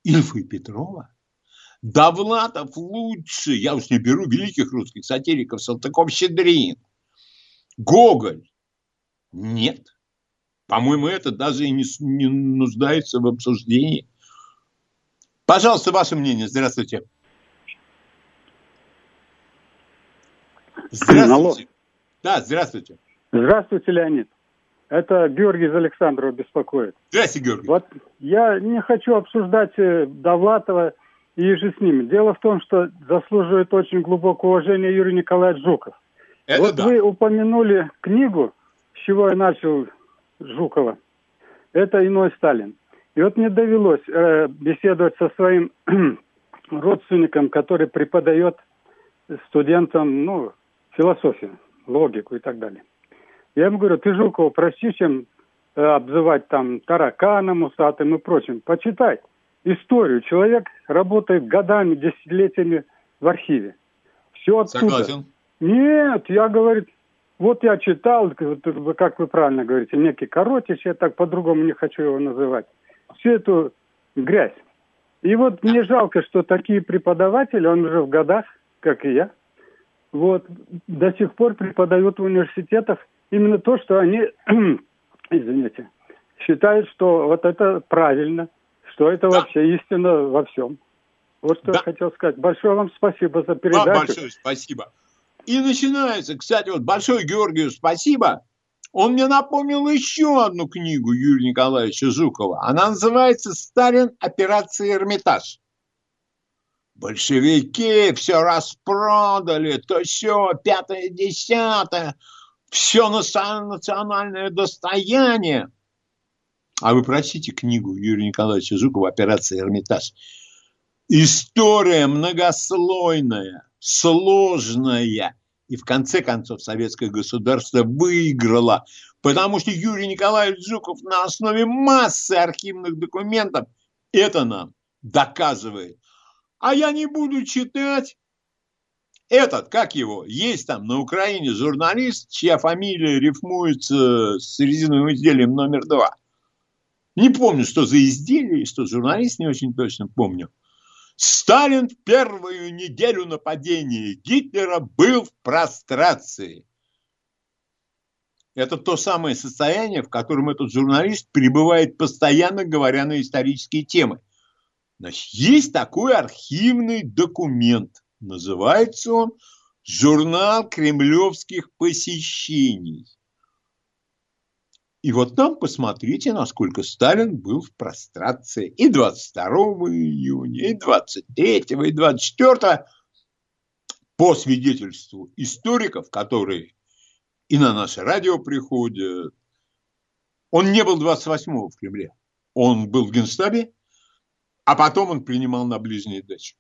Ильфа и Петрова. Довлатов лучше, я уж не беру великих русских сатириков, Салтыков-Щедрин. Гоголь. Нет. По-моему, это даже и не, не нуждается в обсуждении. Пожалуйста, ваше мнение. Здравствуйте. Здравствуйте. Да, здравствуйте. Здравствуйте, Леонид. Это Георгий из Александрова беспокоит. Здравствуйте, Георгий. Вот я не хочу обсуждать э, Довлатова и же с ними. Дело в том, что заслуживает очень глубокого уважения Юрий Николаевич Жуков. Это вот да. вы упомянули книгу, с чего я начал Жукова. Это «Иной Сталин». И вот мне довелось э, беседовать со своим родственником, который преподает студентам, ну, философию, логику и так далее. Я ему говорю, ты Жукова прости, чем э, обзывать там тараканом, усатым и прочим. Почитай историю. Человек работает годами, десятилетиями в архиве. Все оттуда. Согласен. Нет, я, говорит, вот я читал, как вы правильно говорите, некий Коротич, я так по-другому не хочу его называть, всю эту грязь. И вот мне жалко, что такие преподаватели, он уже в годах, как и я, вот, до сих пор преподают в университетах именно то, что они, извините, считают, что вот это правильно, что это да. вообще истина во всем. Вот что да. я хотел сказать. Большое вам спасибо за передачу. Вам большое спасибо. И начинается, кстати, вот большое Георгию спасибо. Он мне напомнил еще одну книгу Юрия Николаевича Жукова. Она называется «Сталин. Операция Эрмитаж». Большевики все распродали, то все, пятое, десятое, все национальное достояние. А вы прочтите книгу Юрия Николаевича Жукова «Операция Эрмитаж». История многослойная, сложная. И в конце концов советское государство выиграло, потому что Юрий Николаевич Жуков на основе массы архивных документов это нам доказывает. А я не буду читать этот, как его, есть там на Украине журналист, чья фамилия рифмуется с резиновым изделием номер два. Не помню, что за изделие, что журналист, не очень точно помню. Сталин в первую неделю нападения Гитлера был в прострации. Это то самое состояние, в котором этот журналист пребывает постоянно, говоря на исторические темы. Значит, есть такой архивный документ. Называется он «Журнал кремлевских посещений». И вот там посмотрите, насколько Сталин был в прострации и 22 июня, и 23, и 24 по свидетельству историков, которые и на наше радио приходят. Он не был 28-го в Кремле. Он был в Генштабе, а потом он принимал на ближние дачи.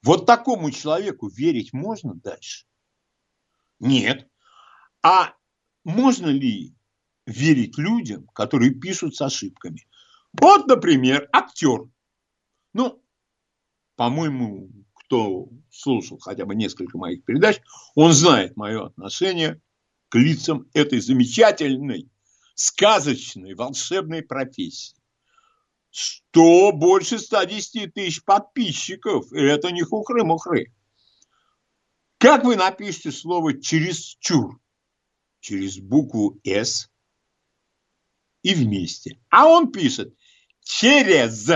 Вот такому человеку верить можно дальше? Нет. А можно ли верить людям, которые пишут с ошибками? Вот, например, актер. Ну, по-моему, кто слушал хотя бы несколько моих передач, он знает мое отношение к лицам этой замечательной, сказочной, волшебной профессии. Что больше 110 тысяч подписчиков, это не хухры-мухры. Как вы напишете слово «чересчур»? через букву «С» и вместе. А он пишет через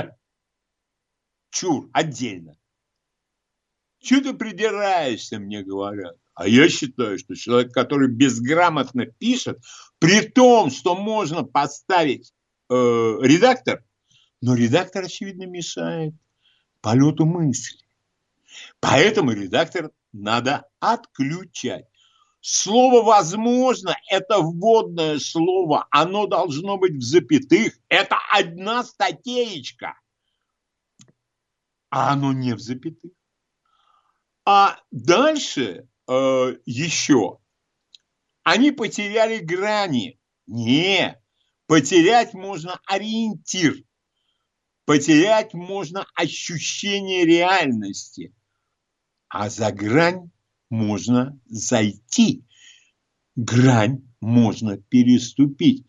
чур отдельно. Чего ты придираешься, мне говорят. А я считаю, что человек, который безграмотно пишет, при том, что можно поставить э, редактор, но редактор, очевидно, мешает полету мысли. Поэтому редактор надо отключать. Слово «возможно» – это вводное слово. Оно должно быть в запятых. Это одна статейка. А оно не в запятых. А дальше э, еще. Они потеряли грани. Не, потерять можно ориентир. Потерять можно ощущение реальности. А за грань можно зайти, грань можно переступить.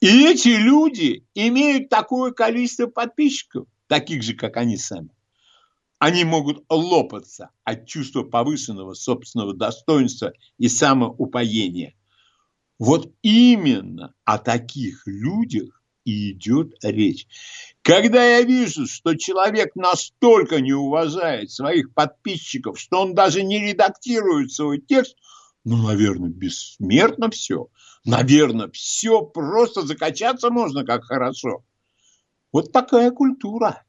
И эти люди имеют такое количество подписчиков, таких же, как они сами. Они могут лопаться от чувства повышенного собственного достоинства и самоупоения. Вот именно о таких людях и идет речь. Когда я вижу, что человек настолько не уважает своих подписчиков, что он даже не редактирует свой текст, ну, наверное, бессмертно все. Наверное, все просто закачаться можно, как хорошо. Вот такая культура.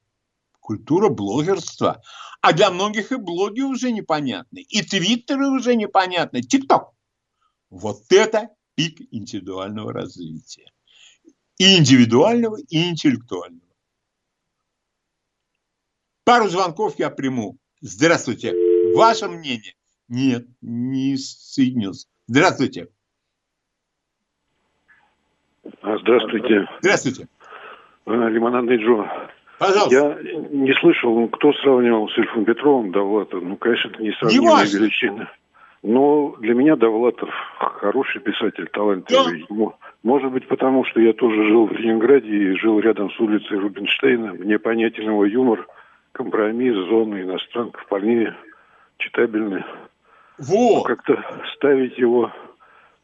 Культура блогерства. А для многих и блоги уже непонятны, и твиттеры уже непонятны, тикток. Вот это пик индивидуального развития и индивидуального, и интеллектуального. Пару звонков я приму. Здравствуйте. Ваше мнение? Нет, не соединился. Здравствуйте. А, здравствуйте. Здравствуйте. А, Лимонадный Джо. Пожалуйста. Я не слышал, кто сравнивал с Ильфом Петровым Довлатов. Ну, конечно, это не величины. Но для меня Довлатов хороший писатель, талантливый. Да. Может быть, потому что я тоже жил в Ленинграде и жил рядом с улицей Рубинштейна. Мне понятен его юмор, компромисс, зоны иностранка вполне читабельны. Во! Как-то ставить его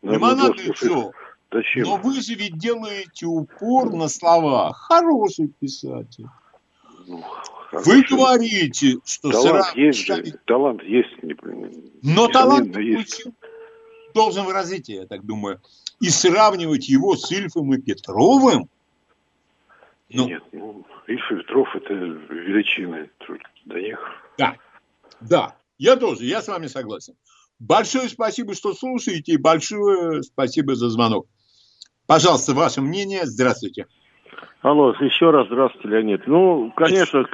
на Лимонадный Джо. Зачем? Но вы же ведь делаете упор на слова. Хороший писатель. Ну, вы говорите, что талант сразу... есть, же, талант есть. Не, Но талант есть. должен в развитии, я так думаю. И сравнивать его с Ильфом и Петровым? Ну, Нет, ну, Ильф и Петров это величины. До них. Да, да, я тоже, я с вами согласен. Большое спасибо, что слушаете, и большое спасибо за звонок. Пожалуйста, ваше мнение. Здравствуйте. Алло, еще раз здравствуйте, Леонид. Ну, конечно,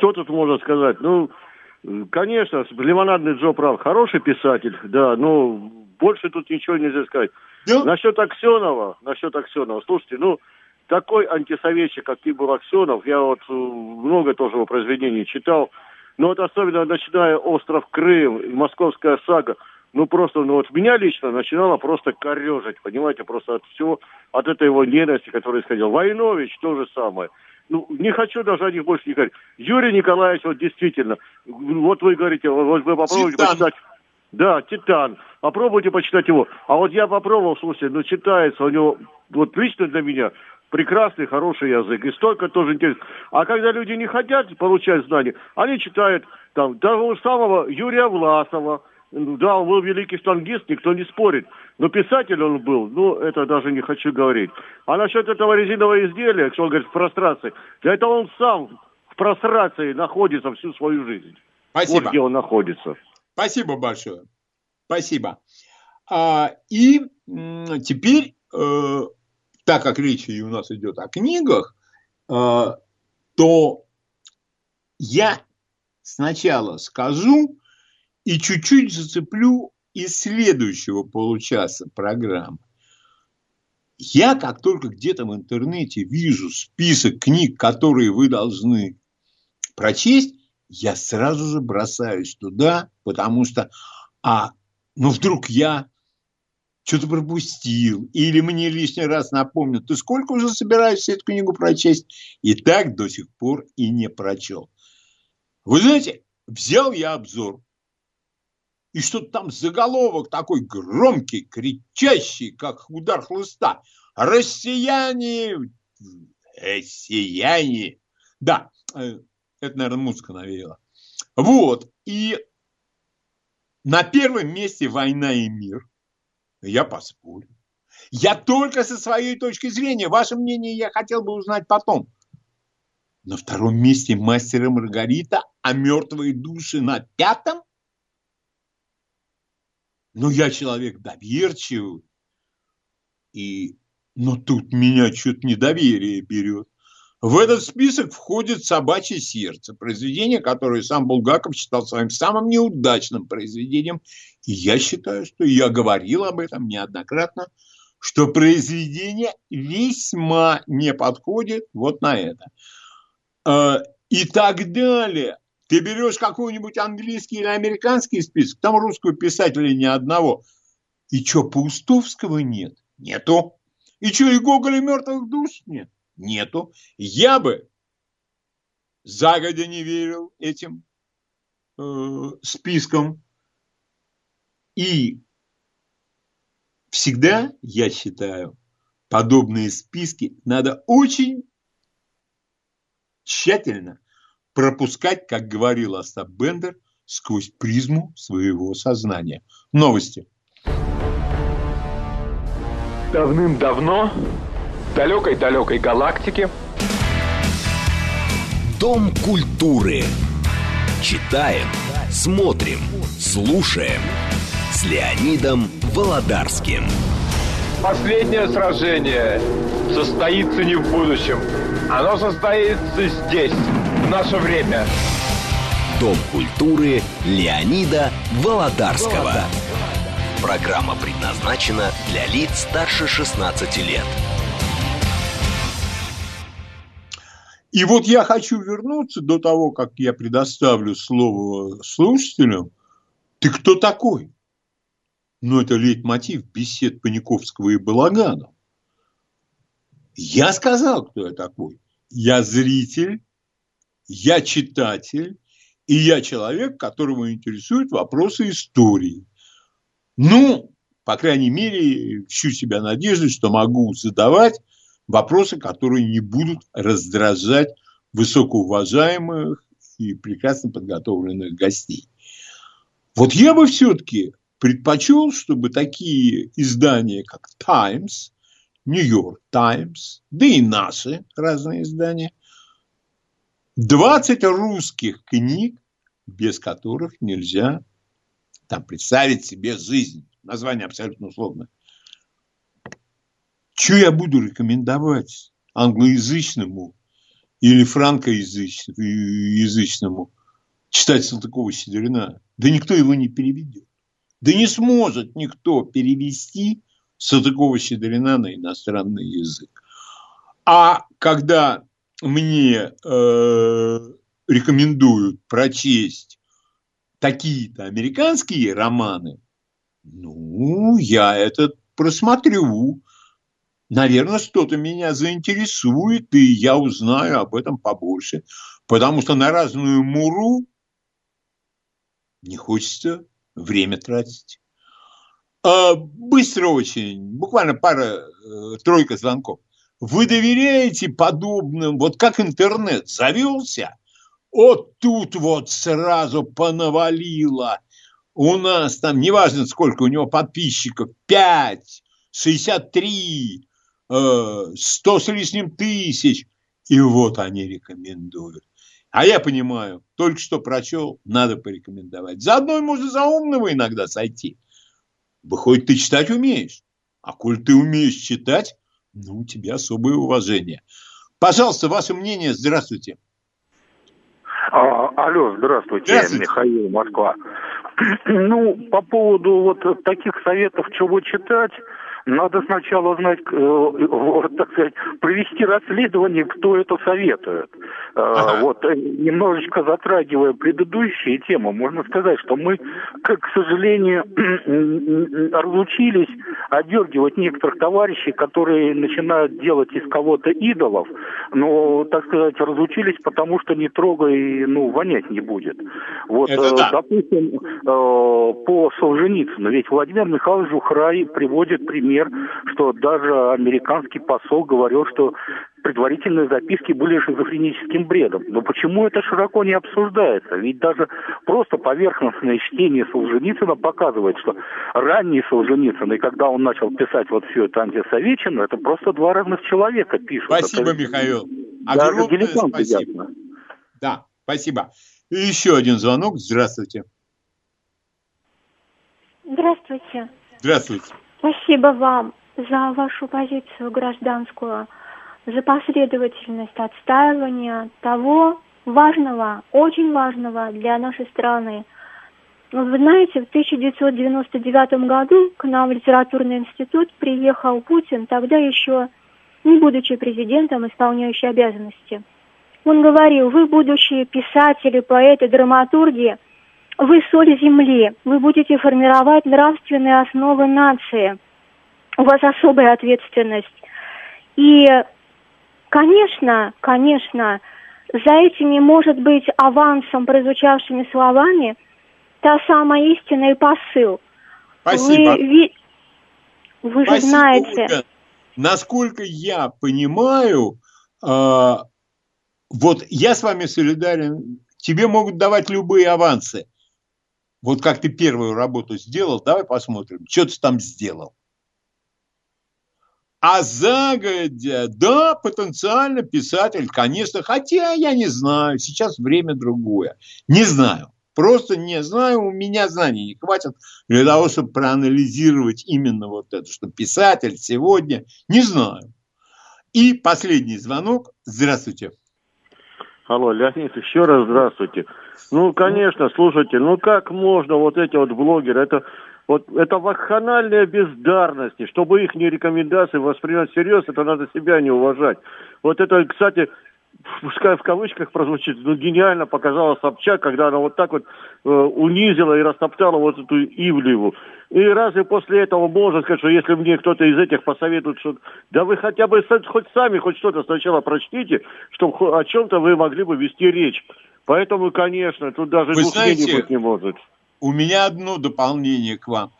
что тут можно сказать? Ну, конечно, Лимонадный Джо прав. Хороший писатель, да, но больше тут ничего нельзя сказать. Да? Насчет Аксенова, насчет Аксенова, слушайте, ну, такой антисоветчик, как Тибур Аксенов, я вот э, много тоже его произведений читал, но вот особенно начиная «Остров Крым» «Московская сага», ну просто, ну вот меня лично начинало просто корежить, понимаете, просто от всего, от этой его ненависти, которая исходила. Войнович то же самое. Ну, не хочу даже о них больше не говорить. Юрий Николаевич, вот действительно, вот вы говорите, вот вы попробуйте Титан. почитать. Да, Титан. Попробуйте почитать его. А вот я попробовал, слушайте, ну читается у него, вот лично для меня, прекрасный, хороший язык. И столько тоже интересно. А когда люди не хотят получать знания, они читают там того самого Юрия Власова, да, он был великий штангист, никто не спорит. Но писатель он был, ну, это даже не хочу говорить. А насчет этого резинового изделия, что он говорит, в прострации, да это он сам в прострации находится всю свою жизнь. Спасибо. Вот где он находится. Спасибо большое. Спасибо. А, и теперь, э, так как речь у нас идет о книгах, э, то я сначала скажу, и чуть-чуть зацеплю из следующего получаса программы. Я как только где-то в интернете вижу список книг, которые вы должны прочесть, я сразу же бросаюсь туда, потому что, а, ну вдруг я что-то пропустил, или мне лишний раз напомнят, ты сколько уже собираешься эту книгу прочесть? И так до сих пор и не прочел. Вы знаете, взял я обзор и что-то там заголовок такой громкий, кричащий, как удар хлыста. Россияне, россияне. Да, э, это, наверное, музыка навеяла. Вот, и на первом месте «Война и мир». Я поспорю. Я только со своей точки зрения. Ваше мнение я хотел бы узнать потом. На втором месте «Мастер и Маргарита», а «Мертвые души» на пятом? Ну, я человек доверчивый. И, но тут меня что-то недоверие берет. В этот список входит «Собачье сердце», произведение, которое сам Булгаков считал своим самым неудачным произведением. И я считаю, что я говорил об этом неоднократно, что произведение весьма не подходит вот на это. Э, и так далее. Ты берешь какой-нибудь английский или американский список, там русского писателя ни одного. И что, Паустовского нет? Нету. И что, и Гоголя мертвых душ нет? Нету. Я бы загодя не верил этим э, спискам. И всегда, я считаю, подобные списки надо очень тщательно пропускать, как говорил Остап Бендер, сквозь призму своего сознания. Новости. Давным-давно в далекой-далекой галактике Дом культуры. Читаем, смотрим, слушаем с Леонидом Володарским. Последнее сражение состоится не в будущем. Оно состоится здесь, наше время. Дом культуры Леонида Володарского. Программа предназначена для лиц старше 16 лет. И вот я хочу вернуться до того, как я предоставлю слово слушателям. Ты кто такой? Ну, это лейтмотив бесед Паниковского и Балагана. Я сказал, кто я такой. Я зритель, я читатель, и я человек, которого интересуют вопросы истории. Ну, по крайней мере, ищу себя надежды, что могу задавать вопросы, которые не будут раздражать высокоуважаемых и прекрасно подготовленных гостей. Вот я бы все-таки предпочел, чтобы такие издания, как Times, New York Times, да и наши разные издания, 20 русских книг, без которых нельзя там, представить себе жизнь. Название абсолютно условно. Что я буду рекомендовать англоязычному или франкоязычному читать Салтыкова-Щедрина? Да никто его не переведет. Да не сможет никто перевести Салтыкова-Щедрина на иностранный язык. А когда мне э, рекомендуют прочесть такие-то американские романы, ну, я это просмотрю. Наверное, что-то меня заинтересует, и я узнаю об этом побольше. Потому что на разную муру не хочется время тратить. А, быстро очень, буквально пара-тройка э, звонков. Вы доверяете подобным, вот как интернет завелся, вот тут вот сразу понавалило. У нас там, неважно сколько у него подписчиков, 5, 63, 100 с лишним тысяч. И вот они рекомендуют. А я понимаю, только что прочел, надо порекомендовать. Заодно можно за умного иногда сойти. Выходит, ты читать умеешь. А коль ты умеешь читать, ну, у тебя особое уважение. Пожалуйста, ваше мнение. Здравствуйте. А, алло, здравствуйте, здравствуйте, Михаил, Москва. Ну, по поводу вот таких советов, чего читать, надо сначала знать, э, вот, так сказать, провести расследование, кто это советует. Э, ага. Вот, э, немножечко затрагивая предыдущие темы, можно сказать, что мы, к сожалению, разучились одергивать некоторых товарищей, которые начинают делать из кого-то идолов, но, так сказать, разучились, потому что не трогай, ну, вонять не будет. Вот, да. допустим, по Солженицыну, ведь Владимир Михайлович Жухрай приводит пример пример, что даже американский посол говорил, что предварительные записки были шизофреническим бредом. Но почему это широко не обсуждается? Ведь даже просто поверхностное чтение Солженицына показывает, что ранний Солженицын, и когда он начал писать вот все это антисоветчину, это просто два разных человека пишут. Спасибо, это... Михаил. Огромное спасибо. Ясно. Да, спасибо. И еще один звонок. Здравствуйте. Здравствуйте. Здравствуйте. Спасибо вам за вашу позицию гражданскую, за последовательность отстаивания того важного, очень важного для нашей страны. Вы знаете, в 1999 году к нам в литературный институт приехал Путин, тогда еще не будучи президентом, исполняющий обязанности. Он говорил, вы, будущие писатели, поэты, драматурги – вы соль земли, вы будете формировать нравственные основы нации. У вас особая ответственность. И, конечно, конечно, за этими может быть авансом, прозвучавшими словами, та самая истина и посыл. Спасибо. Вы, вы же Спасибо, знаете. Ольга. Насколько я понимаю, э, вот я с вами солидарен, тебе могут давать любые авансы. Вот как ты первую работу сделал, давай посмотрим, что ты там сделал. А загодя, да, потенциально писатель, конечно, хотя я не знаю, сейчас время другое. Не знаю, просто не знаю, у меня знаний не хватит для того, чтобы проанализировать именно вот это, что писатель сегодня, не знаю. И последний звонок. Здравствуйте. Алло, Леонид, еще раз здравствуйте. Ну, конечно, слушайте, ну как можно вот эти вот блогеры, это вот это вакханальная бездарность, чтобы их не рекомендации воспринять всерьез, это надо себя не уважать. Вот это, кстати, пускай в кавычках прозвучит, ну, гениально показала Собчак, когда она вот так вот э, унизила и растоптала вот эту Ивлеву. И разве после этого можно сказать, что если мне кто-то из этих посоветует, что да вы хотя бы хоть сами хоть что-то сначала прочтите, чтобы о чем-то вы могли бы вести речь. Поэтому, конечно, тут даже вы знаете, быть не может. У меня одно дополнение к вам.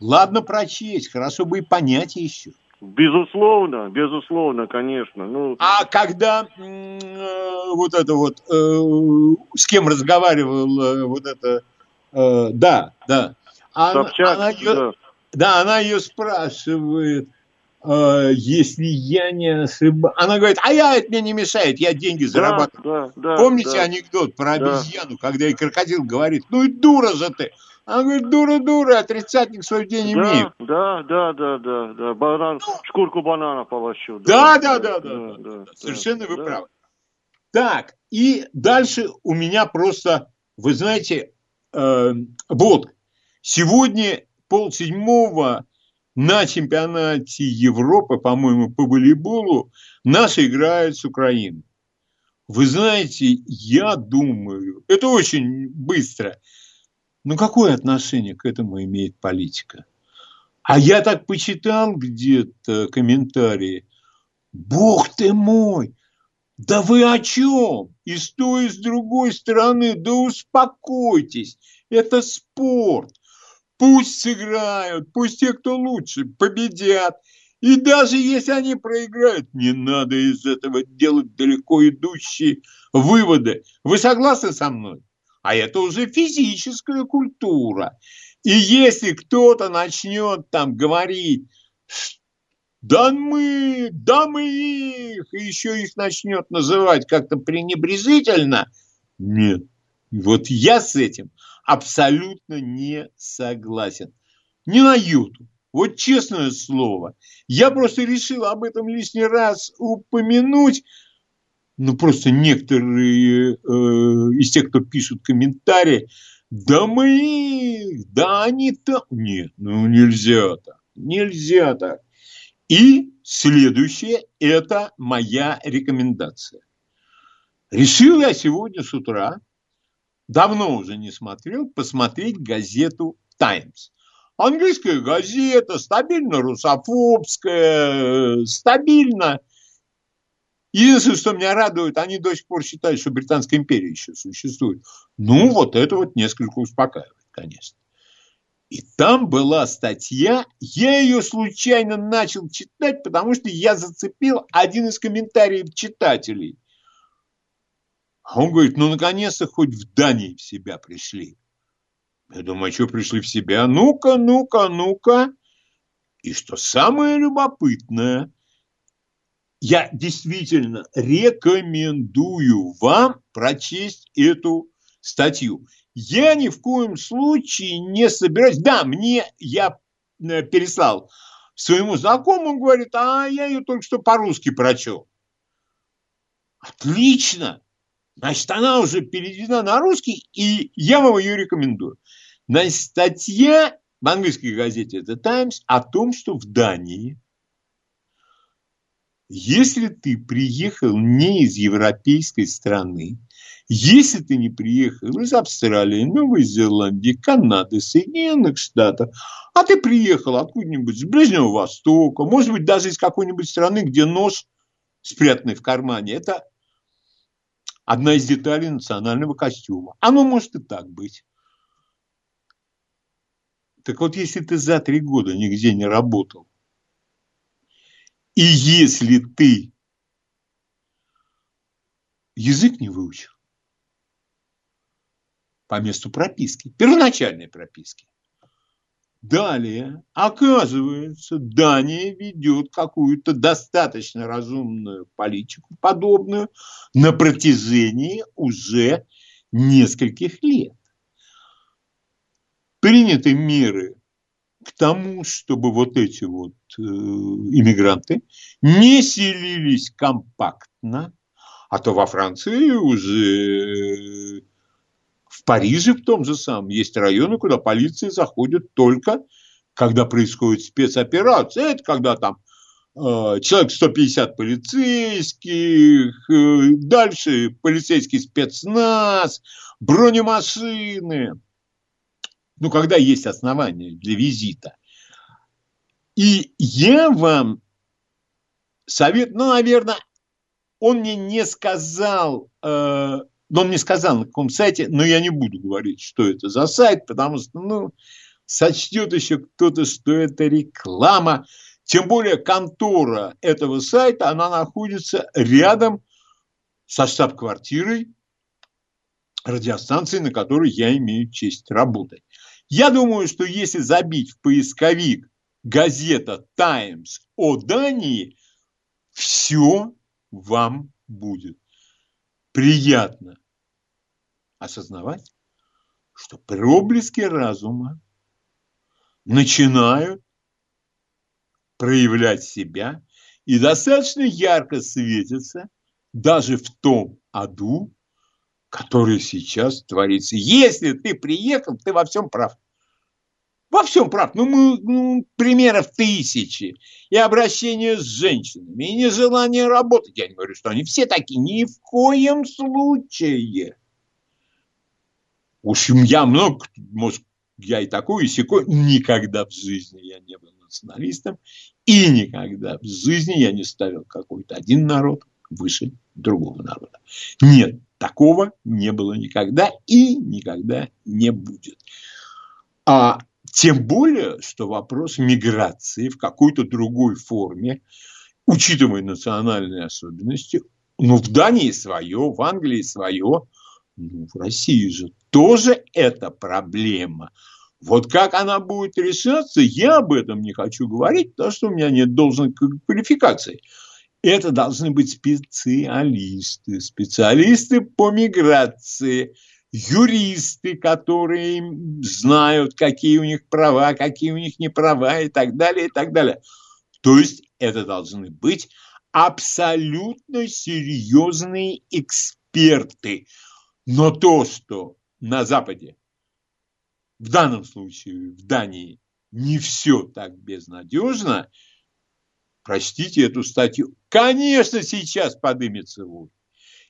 Ладно прочесть, хорошо бы и понять еще. Безусловно, безусловно, конечно. Ну... А когда э, вот это вот, э, с кем разговаривал э, вот это, э, да, да. Она, Собчак, она ее, да. да, она ее спрашивает, э, если я не ошибаюсь. Она говорит, а я, это мне не мешает, я деньги да, зарабатываю. Да, да, Помните да. анекдот про обезьяну, да. когда и крокодил говорит, ну и дура же ты. Она говорит, дура-дура, отрицательник свой день да, имеет. Да, да, да, да, да, банан, ну, шкурку банана полощу. Да, да, да, да, да, да, да, да совершенно да, вы да. правы. Так, и дальше у меня просто, вы знаете, э, вот, сегодня полседьмого на чемпионате Европы, по-моему, по волейболу наши играют с Украиной. Вы знаете, я думаю, это очень быстро – ну, какое отношение к этому имеет политика? А я так почитал где-то комментарии. Бог ты мой! Да вы о чем? И с той, и с другой стороны, да успокойтесь. Это спорт. Пусть сыграют, пусть те, кто лучше, победят. И даже если они проиграют, не надо из этого делать далеко идущие выводы. Вы согласны со мной? а это уже физическая культура. И если кто-то начнет там говорить, да мы, да мы их, и еще их начнет называть как-то пренебрежительно, нет. Вот я с этим абсолютно не согласен. Не на юту. Вот честное слово. Я просто решил об этом лишний раз упомянуть, ну просто некоторые э, из тех, кто пишут комментарии, да мы, да они там. Нет, ну нельзя так, нельзя так. И следующее, это моя рекомендация. Решил я сегодня с утра, давно уже не смотрел, посмотреть газету «Таймс». Английская газета, стабильно русофобская, стабильно Единственное, что меня радует, они до сих пор считают, что Британская империя еще существует. Ну, вот это вот несколько успокаивает, конечно. И там была статья, я ее случайно начал читать, потому что я зацепил один из комментариев читателей. А он говорит, ну, наконец-то хоть в Дании в себя пришли. Я думаю, а что пришли в себя? Ну-ка, ну-ка, ну-ка. И что самое любопытное – я действительно рекомендую вам прочесть эту статью. Я ни в коем случае не собираюсь... Да, мне я э, переслал своему знакомому, говорит, а я ее только что по-русски прочел. Отлично! Значит, она уже переведена на русский, и я вам ее рекомендую. Значит, статья в английской газете The Times о том, что в Дании если ты приехал не из европейской страны, если ты не приехал из Австралии, Новой Зеландии, Канады, Соединенных Штатов, а ты приехал откуда-нибудь с Ближнего Востока, может быть, даже из какой-нибудь страны, где нож спрятанный в кармане, это одна из деталей национального костюма. Оно может и так быть. Так вот, если ты за три года нигде не работал, и если ты язык не выучил по месту прописки, первоначальной прописки, Далее, оказывается, Дания ведет какую-то достаточно разумную политику, подобную, на протяжении уже нескольких лет. Приняты меры к тому, чтобы вот эти вот э, иммигранты не селились компактно, а то во Франции уже В Париже в том же самом есть районы, куда полиция заходит только, когда происходит спецоперация. Это когда там э, человек 150 полицейских, э, дальше полицейский спецназ, бронемашины. Ну, когда есть основания для визита. И я вам совет, ну, наверное, он мне не сказал, э, он мне сказал на каком сайте, но я не буду говорить, что это за сайт, потому что, ну, сочтет еще кто-то, что это реклама. Тем более контора этого сайта, она находится рядом со штаб-квартирой радиостанции, на которой я имею честь работать. Я думаю, что если забить в поисковик газета «Таймс» о Дании, все вам будет приятно осознавать, что проблески разума начинают проявлять себя и достаточно ярко светятся даже в том аду, который сейчас творится. Если ты приехал, ты во всем прав. Во всем прав. Ну, мы, ну, примеров тысячи. И обращение с женщинами, и нежелание работать. Я не говорю, что они все такие. Ни в коем случае. Уж я много, может, я и такой, и секой. Никогда в жизни я не был националистом. И никогда в жизни я не ставил какой-то один народ выше другого народа. Нет, такого не было никогда и никогда не будет. А тем более, что вопрос миграции в какой-то другой форме, учитывая национальные особенности, ну, в Дании свое, в Англии свое, ну, в России же тоже это проблема. Вот как она будет решаться, я об этом не хочу говорить, потому что у меня нет должной квалификации. Это должны быть специалисты, специалисты по миграции – юристы, которые знают, какие у них права, какие у них не права и так далее, и так далее. То есть это должны быть абсолютно серьезные эксперты. Но то, что на Западе, в данном случае в Дании, не все так безнадежно, простите эту статью, конечно, сейчас подымется вой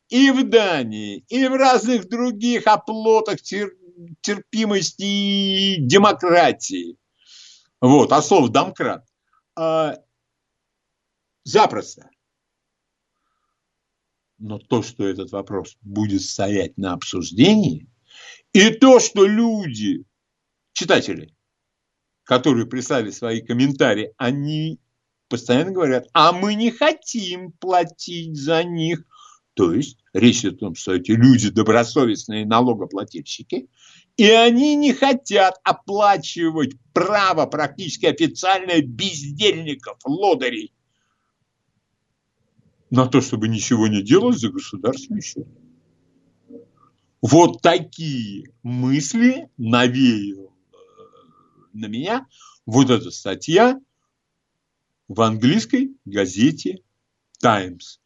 и в Дании, и в разных других оплотах тер, терпимости и демократии. Вот, а слово «домкрат». А, запросто. Но то, что этот вопрос будет стоять на обсуждении, и то, что люди, читатели, которые прислали свои комментарии, они постоянно говорят, а мы не хотим платить за них – то есть речь о том, что эти люди добросовестные налогоплательщики, и они не хотят оплачивать право практически официальное бездельников, лодырей, на то, чтобы ничего не делать за государственный счет. Вот такие мысли навеял э, на меня вот эта статья в английской газете «Таймс»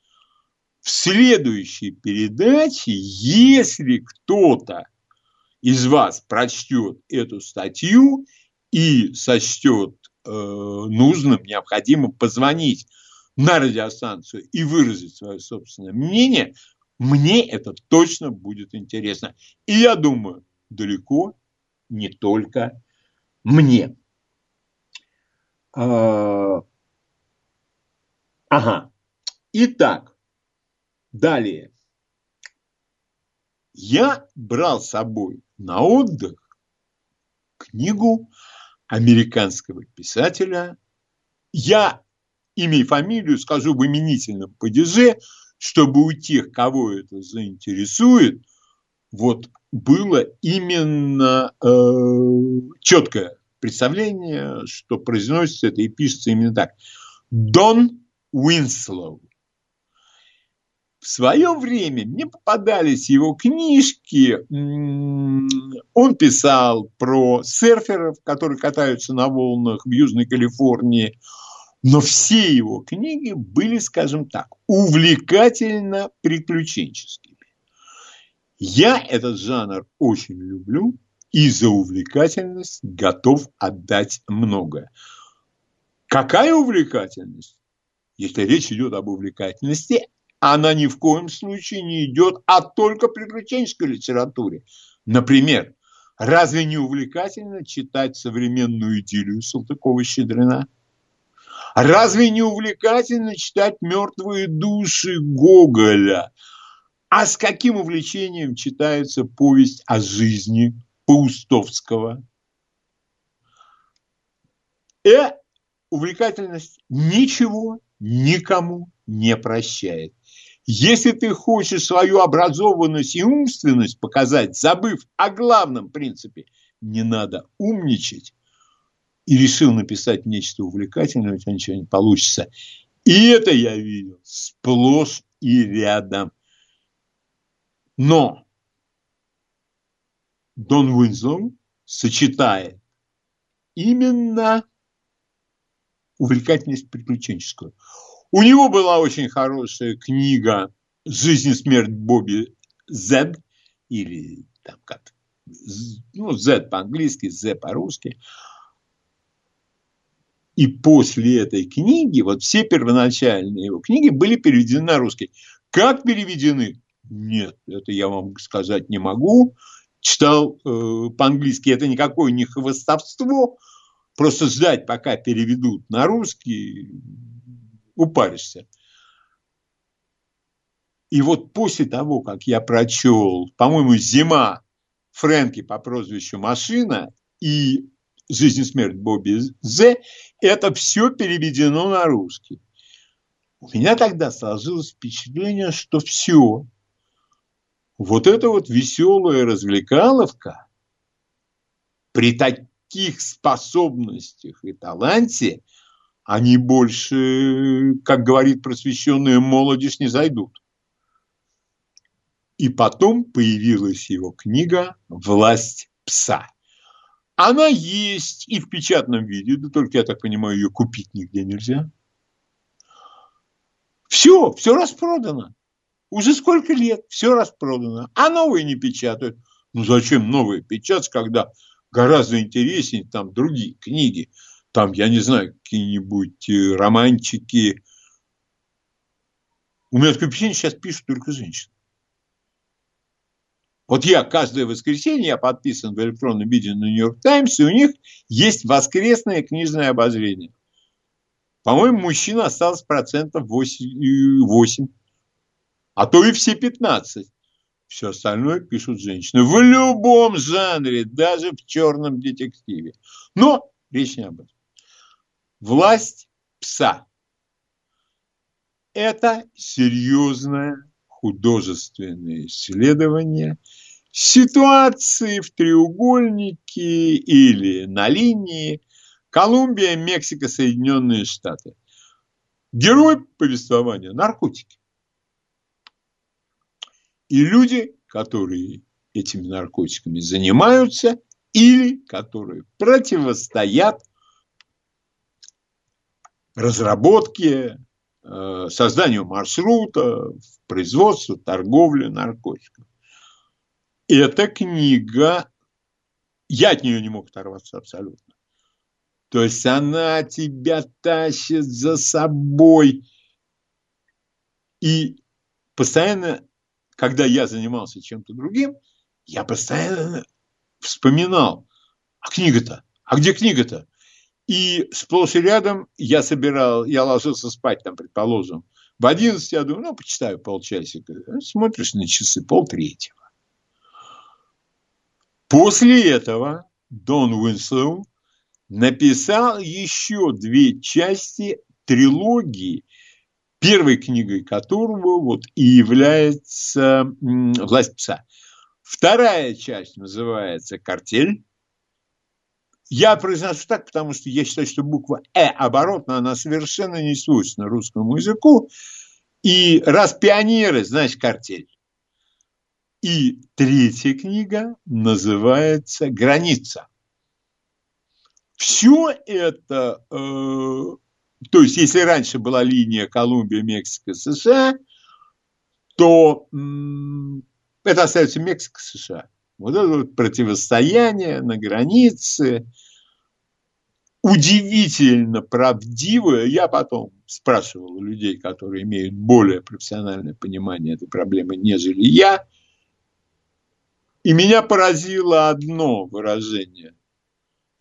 в следующей передаче, если кто-то из вас прочтет эту статью и сочтет э, нужным, необходимым позвонить на радиостанцию и выразить свое собственное мнение, мне это точно будет интересно. И я думаю, далеко не только мне. А, ага. Итак, Далее. Я брал с собой на отдых книгу американского писателя. Я имя и фамилию скажу в именительном падеже, чтобы у тех, кого это заинтересует, вот было именно э, четкое представление, что произносится это и пишется именно так. Дон Уинслоу в свое время мне попадались его книжки. Он писал про серферов, которые катаются на волнах в Южной Калифорнии. Но все его книги были, скажем так, увлекательно приключенческими. Я этот жанр очень люблю и за увлекательность готов отдать многое. Какая увлекательность? Если речь идет об увлекательности, она ни в коем случае не идет о только приключенческой литературе. Например, разве не увлекательно читать современную идиллию Салтыкова-Щедрина? Разве не увлекательно читать «Мертвые души» Гоголя? А с каким увлечением читается повесть о жизни Паустовского? И увлекательность ничего никому не прощает. Если ты хочешь свою образованность и умственность показать, забыв о главном принципе, не надо умничать, и решил написать нечто увлекательное, у тебя ничего не получится. И это я видел сплошь и рядом. Но Дон Уинзлоу сочетает именно увлекательность приключенческую. У него была очень хорошая книга «Жизнь и смерть Бобби Зед» или там как ну, Z по-английски, Z по-русски. И после этой книги, вот все первоначальные его книги были переведены на русский. Как переведены? Нет, это я вам сказать не могу. Читал э, по-английски, это никакое не хвостовство. Просто ждать, пока переведут на русский, упаришься. И вот после того, как я прочел, по-моему, «Зима» Фрэнки по прозвищу «Машина» и «Жизнь и смерть» Бобби З, это все переведено на русский. У меня тогда сложилось впечатление, что все. Вот эта вот веселая развлекаловка при таких способностях и таланте, они больше, как говорит просвещенная молодежь, не зайдут. И потом появилась его книга «Власть пса». Она есть и в печатном виде, да только, я так понимаю, ее купить нигде нельзя. Все, все распродано. Уже сколько лет, все распродано. А новые не печатают. Ну зачем новые печатать, когда гораздо интереснее там другие книги. Там, я не знаю, какие-нибудь э, романчики. У меня такое впечатление, сейчас пишут только женщины. Вот я каждое воскресенье, я подписан в электронном виде на Нью-Йорк Таймс, и у них есть воскресное книжное обозрение. По-моему, мужчин осталось процентов 8, 8, а то и все 15. Все остальное пишут женщины. В любом жанре, даже в черном детективе. Но речь не об этом. Власть пса. Это серьезное художественное исследование ситуации в треугольнике или на линии Колумбия, Мексика, Соединенные Штаты. Герой повествования – наркотики. И люди, которые этими наркотиками занимаются или которые противостоят разработке, Э, созданию маршрута, производству, торговле наркотиками. Эта книга, я от нее не мог оторваться абсолютно. То есть она тебя тащит за собой. И постоянно, когда я занимался чем-то другим, я постоянно вспоминал, а книга-то, а где книга-то? И сплошь и рядом я собирал, я ложился спать там, предположим, в 11 я думаю, ну, почитаю полчасика. Смотришь на часы, полтретьего. После этого Дон Уинслоу написал еще две части трилогии, первой книгой которого вот и является «Власть пса». Вторая часть называется «Картель», я произношу так, потому что я считаю, что буква «э» оборотная, она совершенно не свойственна русскому языку. И раз пионеры, значит картель. И третья книга называется «Граница». Все это, э, то есть если раньше была линия Колумбия, Мексика, США, то Это остается Мексика, США. Вот это вот противостояние на границе, удивительно правдивое. Я потом спрашивал людей, которые имеют более профессиональное понимание этой проблемы, нежели я. И меня поразило одно выражение.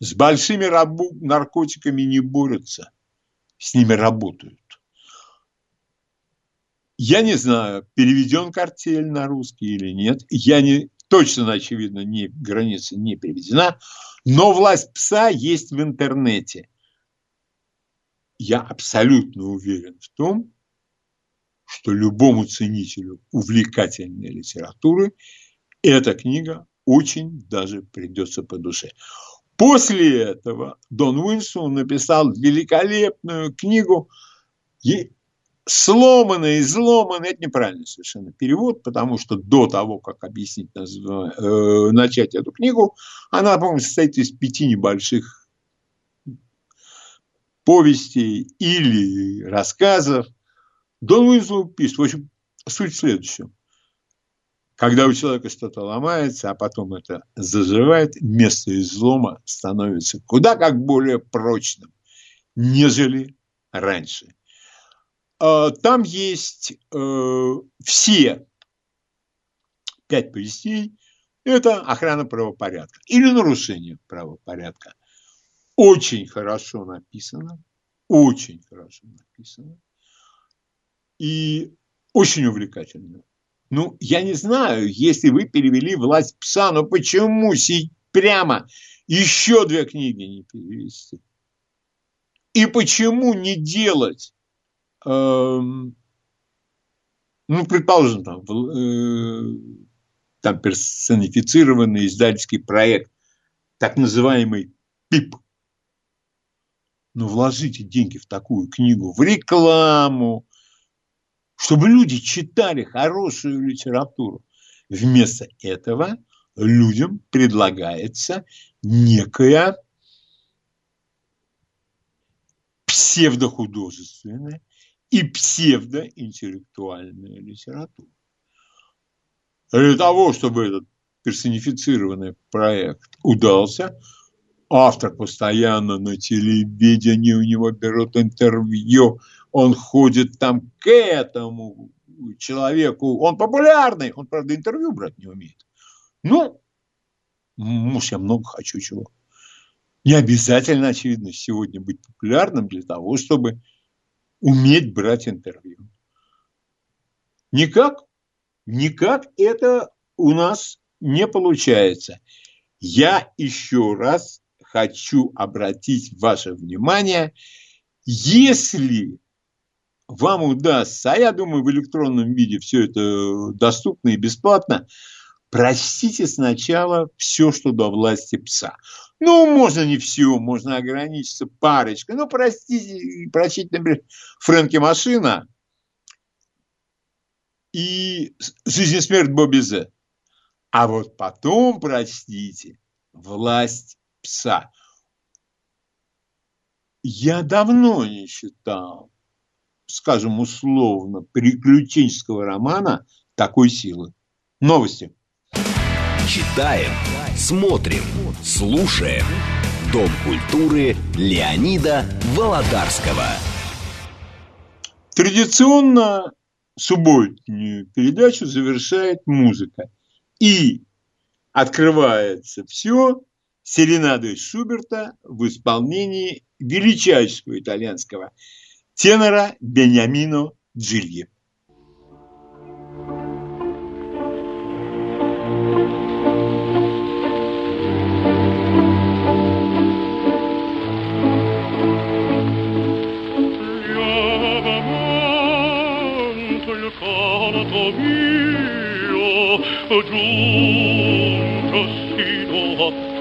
С большими наркотиками не борются, с ними работают. Я не знаю, переведен картель на русский или нет. Я не, точно, очевидно, не, граница не переведена. Но власть пса есть в интернете. Я абсолютно уверен в том, что любому ценителю увлекательной литературы эта книга очень даже придется по душе. После этого Дон Уинсон написал великолепную книгу сломанный, изломанный, это неправильный совершенно перевод, потому что до того, как объяснить, э, начать эту книгу, она, по-моему, состоит из пяти небольших повестей или рассказов. Дон Уинслоу пишет, в общем, суть в следующем. Когда у человека что-то ломается, а потом это заживает, место излома становится куда как более прочным, нежели раньше – там есть э, все пять повестей. Это охрана правопорядка или нарушение правопорядка. Очень хорошо написано, очень хорошо написано и очень увлекательно. Ну, я не знаю, если вы перевели «Власть пса», но почему прямо еще две книги не перевести? И почему не делать ну, предположим, там, э, там персонифицированный издательский проект, так называемый ПИП. Но вложите деньги в такую книгу, в рекламу, чтобы люди читали хорошую литературу. Вместо этого людям предлагается некая псевдохудожественная и псевдоинтеллектуальная литература. Для того, чтобы этот персонифицированный проект удался, автор постоянно на телевидении, у него берут интервью, он ходит там к этому человеку, он популярный, он, правда, интервью брать не умеет. Ну, может, я много хочу чего. Не обязательно, очевидно, сегодня быть популярным для того, чтобы уметь брать интервью. Никак, никак это у нас не получается. Я еще раз хочу обратить ваше внимание, если вам удастся, а я думаю, в электронном виде все это доступно и бесплатно, простите сначала все, что до власти пса. Ну, можно не все, можно ограничиться парочкой. Ну, простите, прочить, например, Фрэнки Машина и «Жизнь и смерть Бобби Зе». А вот потом прочтите «Власть пса». Я давно не читал, скажем условно, приключенческого романа такой силы. Новости. Читаем, смотрим, слушаем. Дом культуры Леонида Володарского. Традиционно субботнюю передачу завершает музыка. И открывается все серенадой Шуберта в исполнении величайшего итальянского тенора Бениамино Джильи. giunto sino a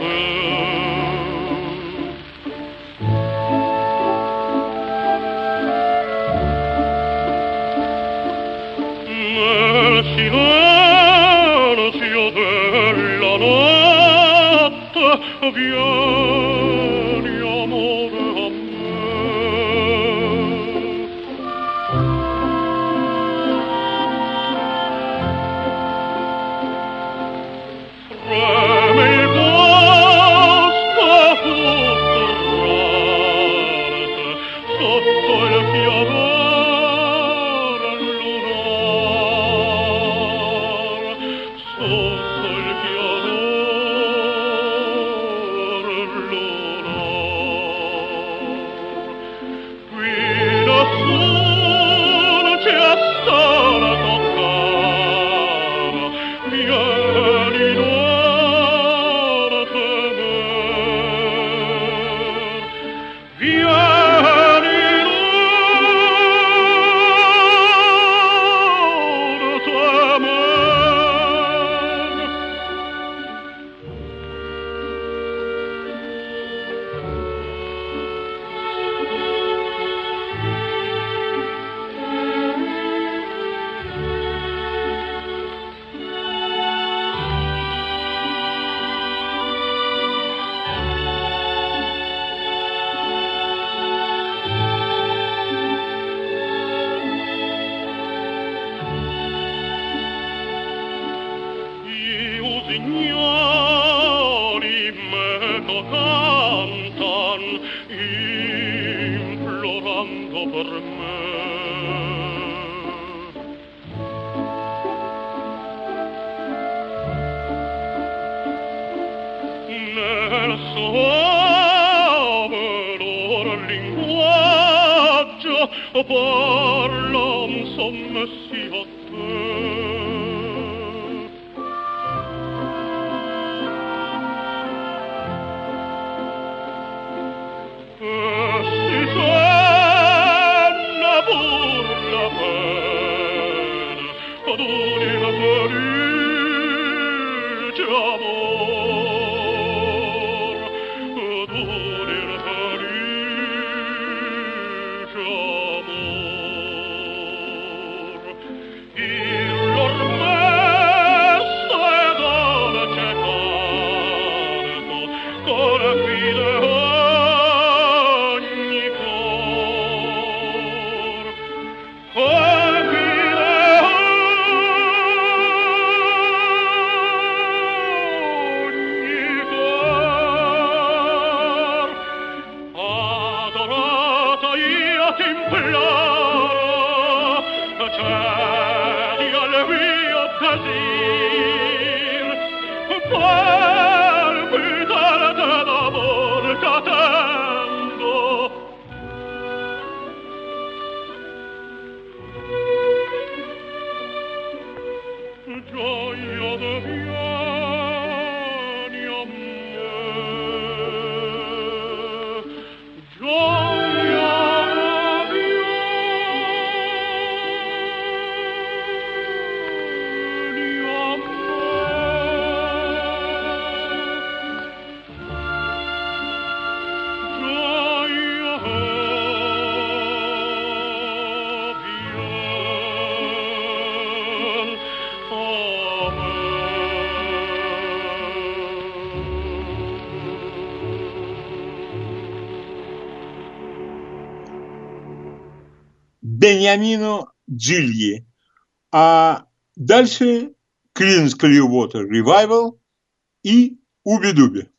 Беньямину Джильи. А дальше Клинс Clearwater Revival и Уби-Дуби.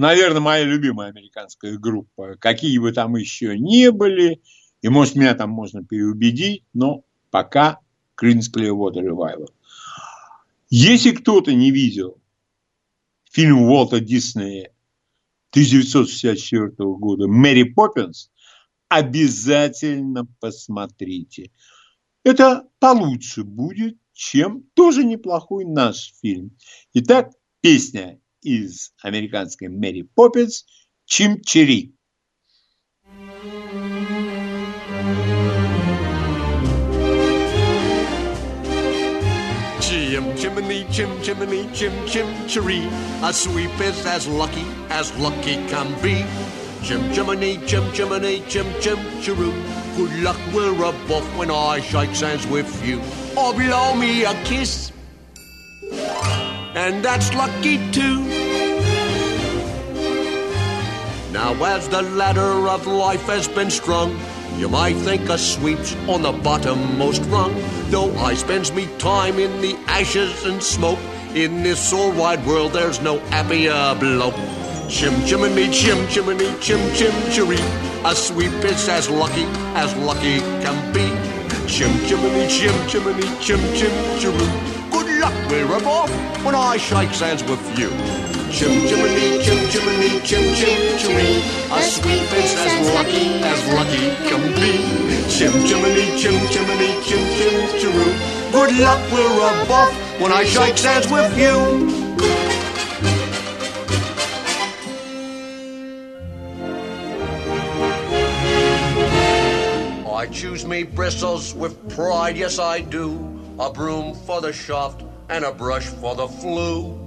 наверное, моя любимая американская группа. Какие бы там еще не были, и, может, меня там можно переубедить, но пока Creedence Clearwater Revival. Если кто-то не видел фильм Уолта Диснея 1964 года «Мэри Поппинс», обязательно посмотрите. Это получше будет, чем тоже неплохой наш фильм. Итак, песня из американской Мэри Поппинс «Чим-чири». Chim chimney, chim chimney, chim chim chiree. A sweep is as lucky as lucky can be. Chim chimney, chim chimney, chim chim chiroo. Good luck, we're a buff when I shake hands with you. Or blow me a kiss. And that's lucky too. Now, as the ladder of life has been strung, you might think a sweep's on the bottommost rung. Though I spends me time in the ashes and smoke, in this all wide world there's no happier bloke. Chim chimney, chim chimney, chim chim chiree. A sweep is as lucky as lucky can be. Chim chimney, chim chimney, chim chim chiroo. Good luck, we're off when I shake hands with you. Chim chimney, chim chimney, chim chim chiree. A sweep is as lucky as lucky can be. Chim chimney, chim chimney, chim chim chiroo. Good luck, we're off when I shake hands with you. I choose me bristles with pride, yes I do. A broom for the shaft and a brush for the flu.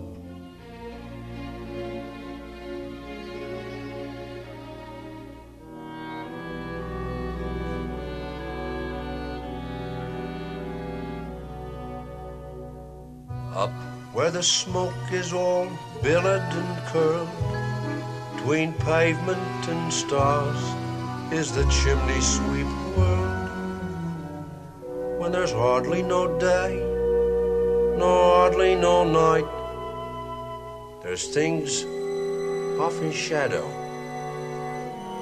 Up where the smoke is all billowed and curled, between pavement and stars is the chimney sweep world. When there's hardly no day, nor hardly no night, there's things off in shadow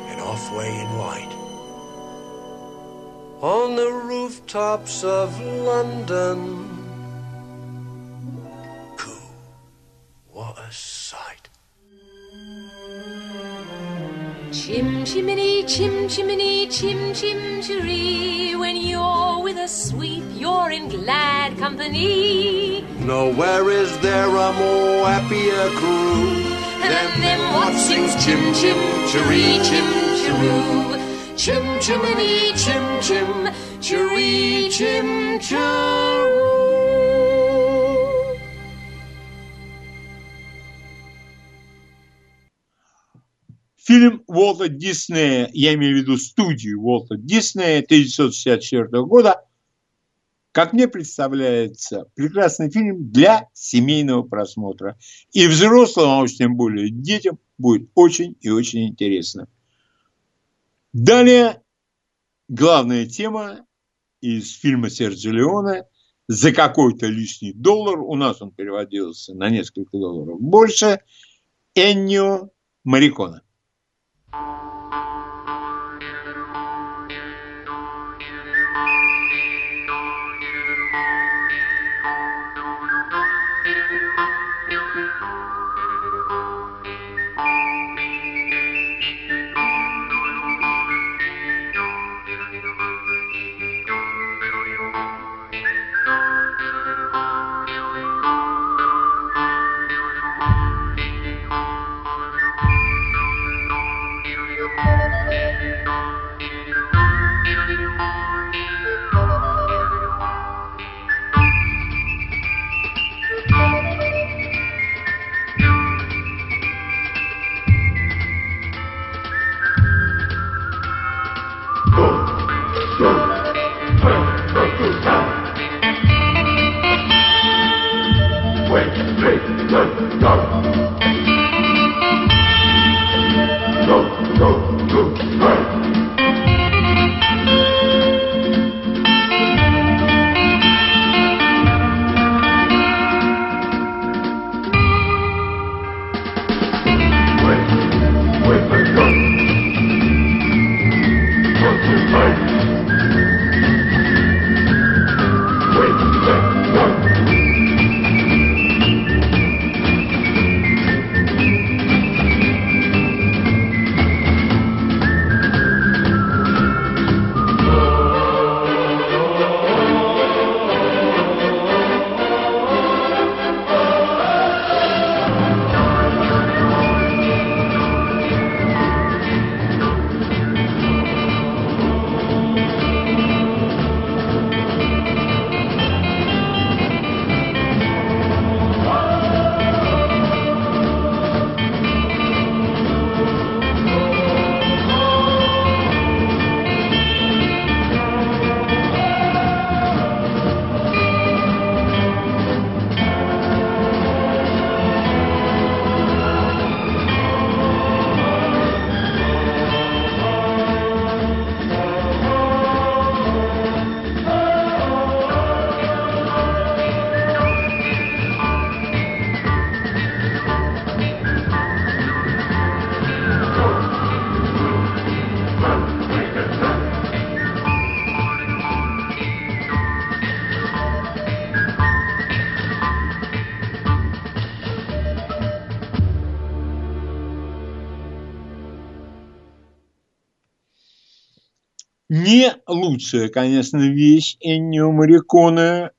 and off way in light. On the rooftops of London, Chim chimney, chim chimney, chim chim chiree. When you're with a sweep, you're in glad company. Nowhere is there a more happier crew than them what sings chim chim chiree, chim chiroo. Chim chimney, chim chim chiree, chim chiroo. Фильм Уолта Диснея, я имею в виду студию Уолта Диснея 1964 года, как мне представляется, прекрасный фильм для семейного просмотра. И взрослым, а уж тем более детям, будет очень и очень интересно. Далее главная тема из фильма Серджио Леоне «За какой-то лишний доллар». У нас он переводился на несколько долларов больше. Эннио Марикона. you. Не лучшая, конечно, вещь Эннио Мариконе.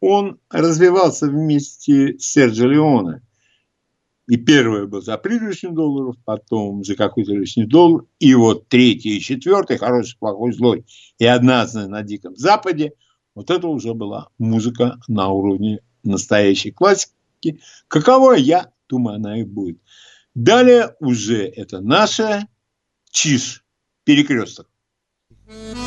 Он развивался вместе с Серджо Леоне. И первое был за пригоршню долларов, потом за какой-то лишний доллар. И вот третий и четвертый, хороший, плохой, злой, и однажды на Диком Западе, вот это уже была музыка на уровне настоящей классики. Каково я думаю, она и будет. Далее уже это наша ЧИШ, перекресток. Ты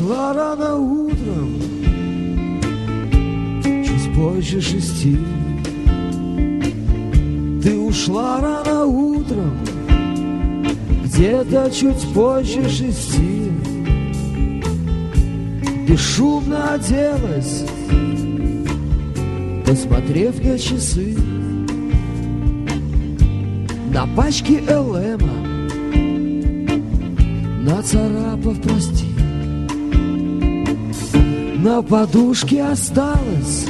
ушла рано утром, чуть позже шести. Ты ушла рано утром, где-то чуть позже шести. Бесшумно оделась, посмотрев на часы. На пачке ЛМа, нацарапав прости. На подушке осталась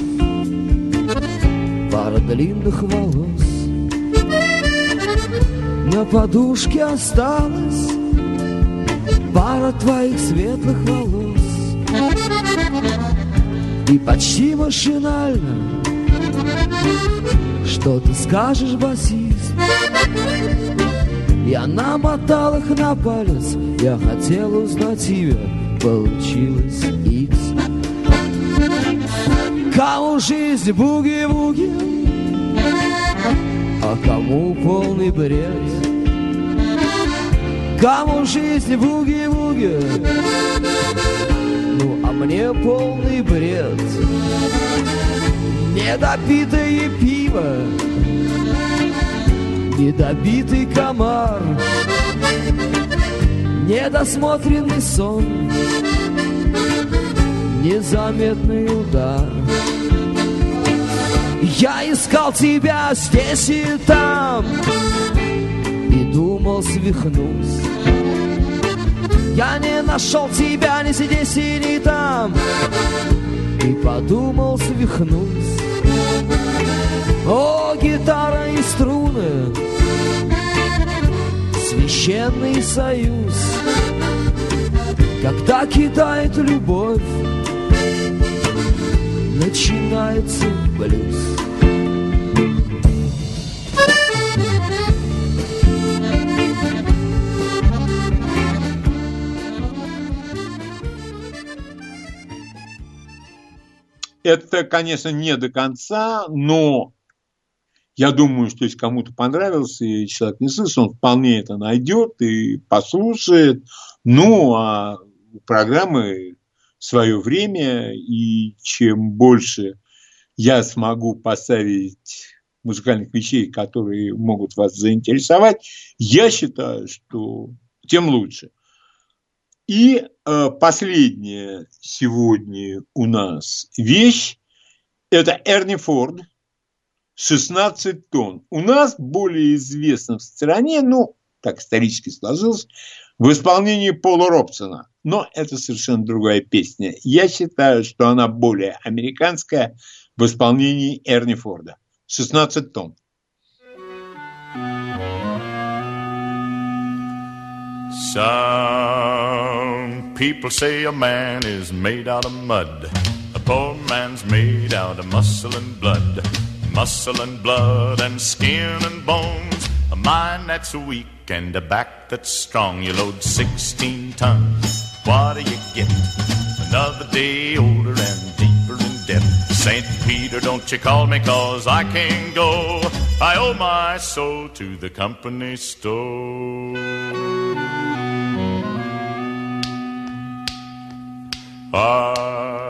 пара длинных волос. На подушке осталась пара твоих светлых волос. И почти машинально Что ты скажешь, басист? Я намотал их на палец Я хотел узнать тебя Получилось икс Кому жизнь буги-буги А кому полный бред? Кому жизнь буги-буги Ну, а мне полный бред? Недопитое пиво Недобитый комар Недосмотренный сон Незаметный удар. Я искал тебя здесь и там И думал свихнусь. Я не нашел тебя ни здесь и ни там И подумал свихнусь. О, гитара и струны Священный союз Когда кидает любовь Начинается блюз Это, конечно, не до конца, но я думаю, что если кому-то понравился и человек не слышал, он вполне это найдет и послушает. Ну, а у программы свое время, и чем больше я смогу поставить музыкальных вещей, которые могут вас заинтересовать, я считаю, что тем лучше. И э, последняя сегодня у нас вещь – это Эрни Форд 16 тонн. У нас более известно в стране, ну, так исторически сложилось, в исполнении Пола Робсона. Но это совершенно другая песня. Я считаю, что она более американская в исполнении Эрни Форда. 16 тонн. Some people say a man is made out of mud. A poor man's made out of muscle and blood. Muscle and blood and skin and bones. A mind that's weak and a back that's strong. You load 16 tons. What do you get? Another day older and deeper in debt. St. Peter, don't you call me cause I can't go. I owe my soul to the company store. I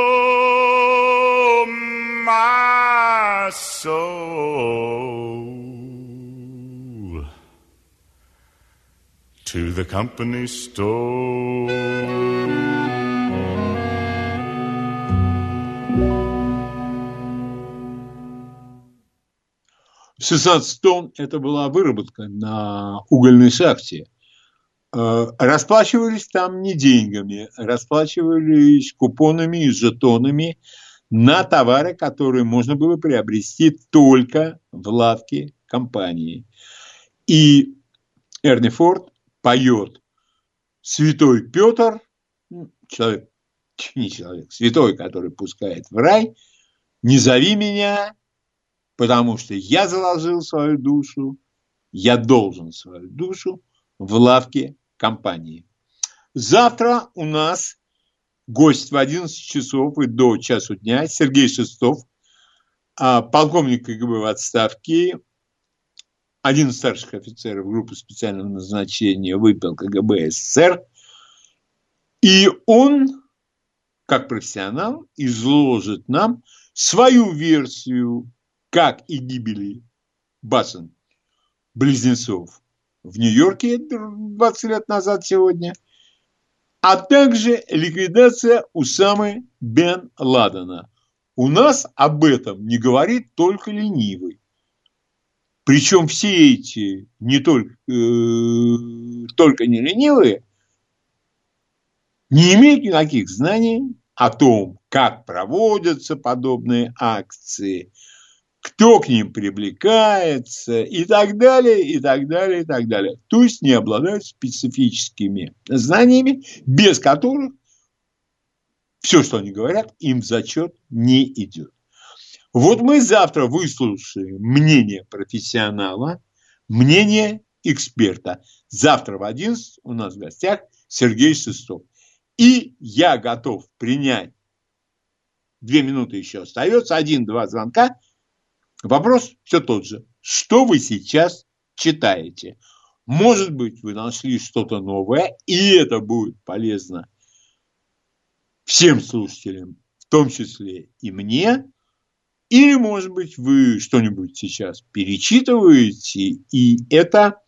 my soul to the company store. 16 тонн – это была выработка на угольной шахте. Э, Расплачивались там не деньгами, расплачивались купонами и жетонами на товары, которые можно было приобрести только в лавке компании. И Эрни Форд поет «Святой Петр», ну, человек, не человек, святой, который пускает в рай, «Не зови меня, потому что я заложил свою душу, я должен свою душу в лавке компании. Завтра у нас гость в 11 часов и до часу дня Сергей Шестов, а, полковник КГБ в отставке, один из старших офицеров группы специального назначения выпил КГБ СССР. И он, как профессионал, изложит нам свою версию как и гибели башен близнецов в Нью-Йорке 20 лет назад сегодня, а также ликвидация Усамы бен Ладена. У нас об этом не говорит только ленивый. Причем все эти не только, э, только не ленивые не имеют никаких знаний о том, как проводятся подобные акции, кто к ним привлекается и так далее, и так далее, и так далее. То есть не обладают специфическими знаниями, без которых все, что они говорят, им в зачет не идет. Вот мы завтра выслушаем мнение профессионала, мнение эксперта. Завтра в 11 у нас в гостях Сергей Шестов. И я готов принять, две минуты еще остается, один-два звонка – Вопрос все тот же. Что вы сейчас читаете? Может быть, вы нашли что-то новое, и это будет полезно всем слушателям, в том числе и мне, или, может быть, вы что-нибудь сейчас перечитываете, и это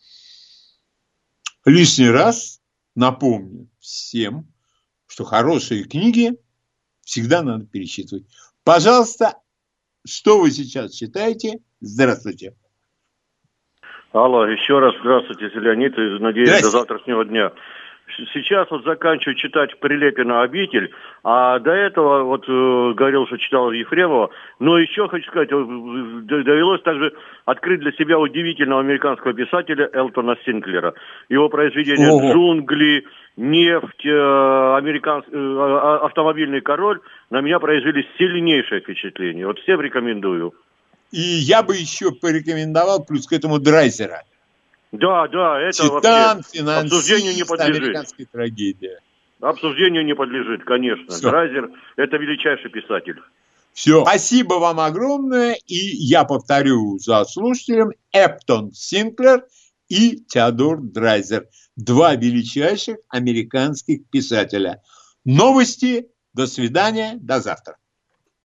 лишний раз напомню всем, что хорошие книги всегда надо перечитывать. Пожалуйста, что вы сейчас читаете? Здравствуйте. Алло, еще раз здравствуйте, Леонид, и надеюсь, до завтрашнего дня. Сейчас вот заканчиваю читать Прилепина «Обитель», а до этого вот э, говорил, что читал Ефремова, но еще хочу сказать, э, довелось также открыть для себя удивительного американского писателя Элтона Синклера. Его произведения Ого. «Джунгли», «Нефть», э, американс... э, а- «Автомобильный король» на меня произвели сильнейшее впечатление. Вот всем рекомендую. И я бы еще порекомендовал плюс к этому Драйзера. Да, да, это Титан, вообще обсуждению не подлежит. трагедия. Обсуждению не подлежит, конечно. Всё. Драйзер – это величайший писатель. Все. Спасибо вам огромное. И я повторю за слушателем Эптон Синклер и Теодор Драйзер. Два величайших американских писателя. Новости. До свидания. До завтра.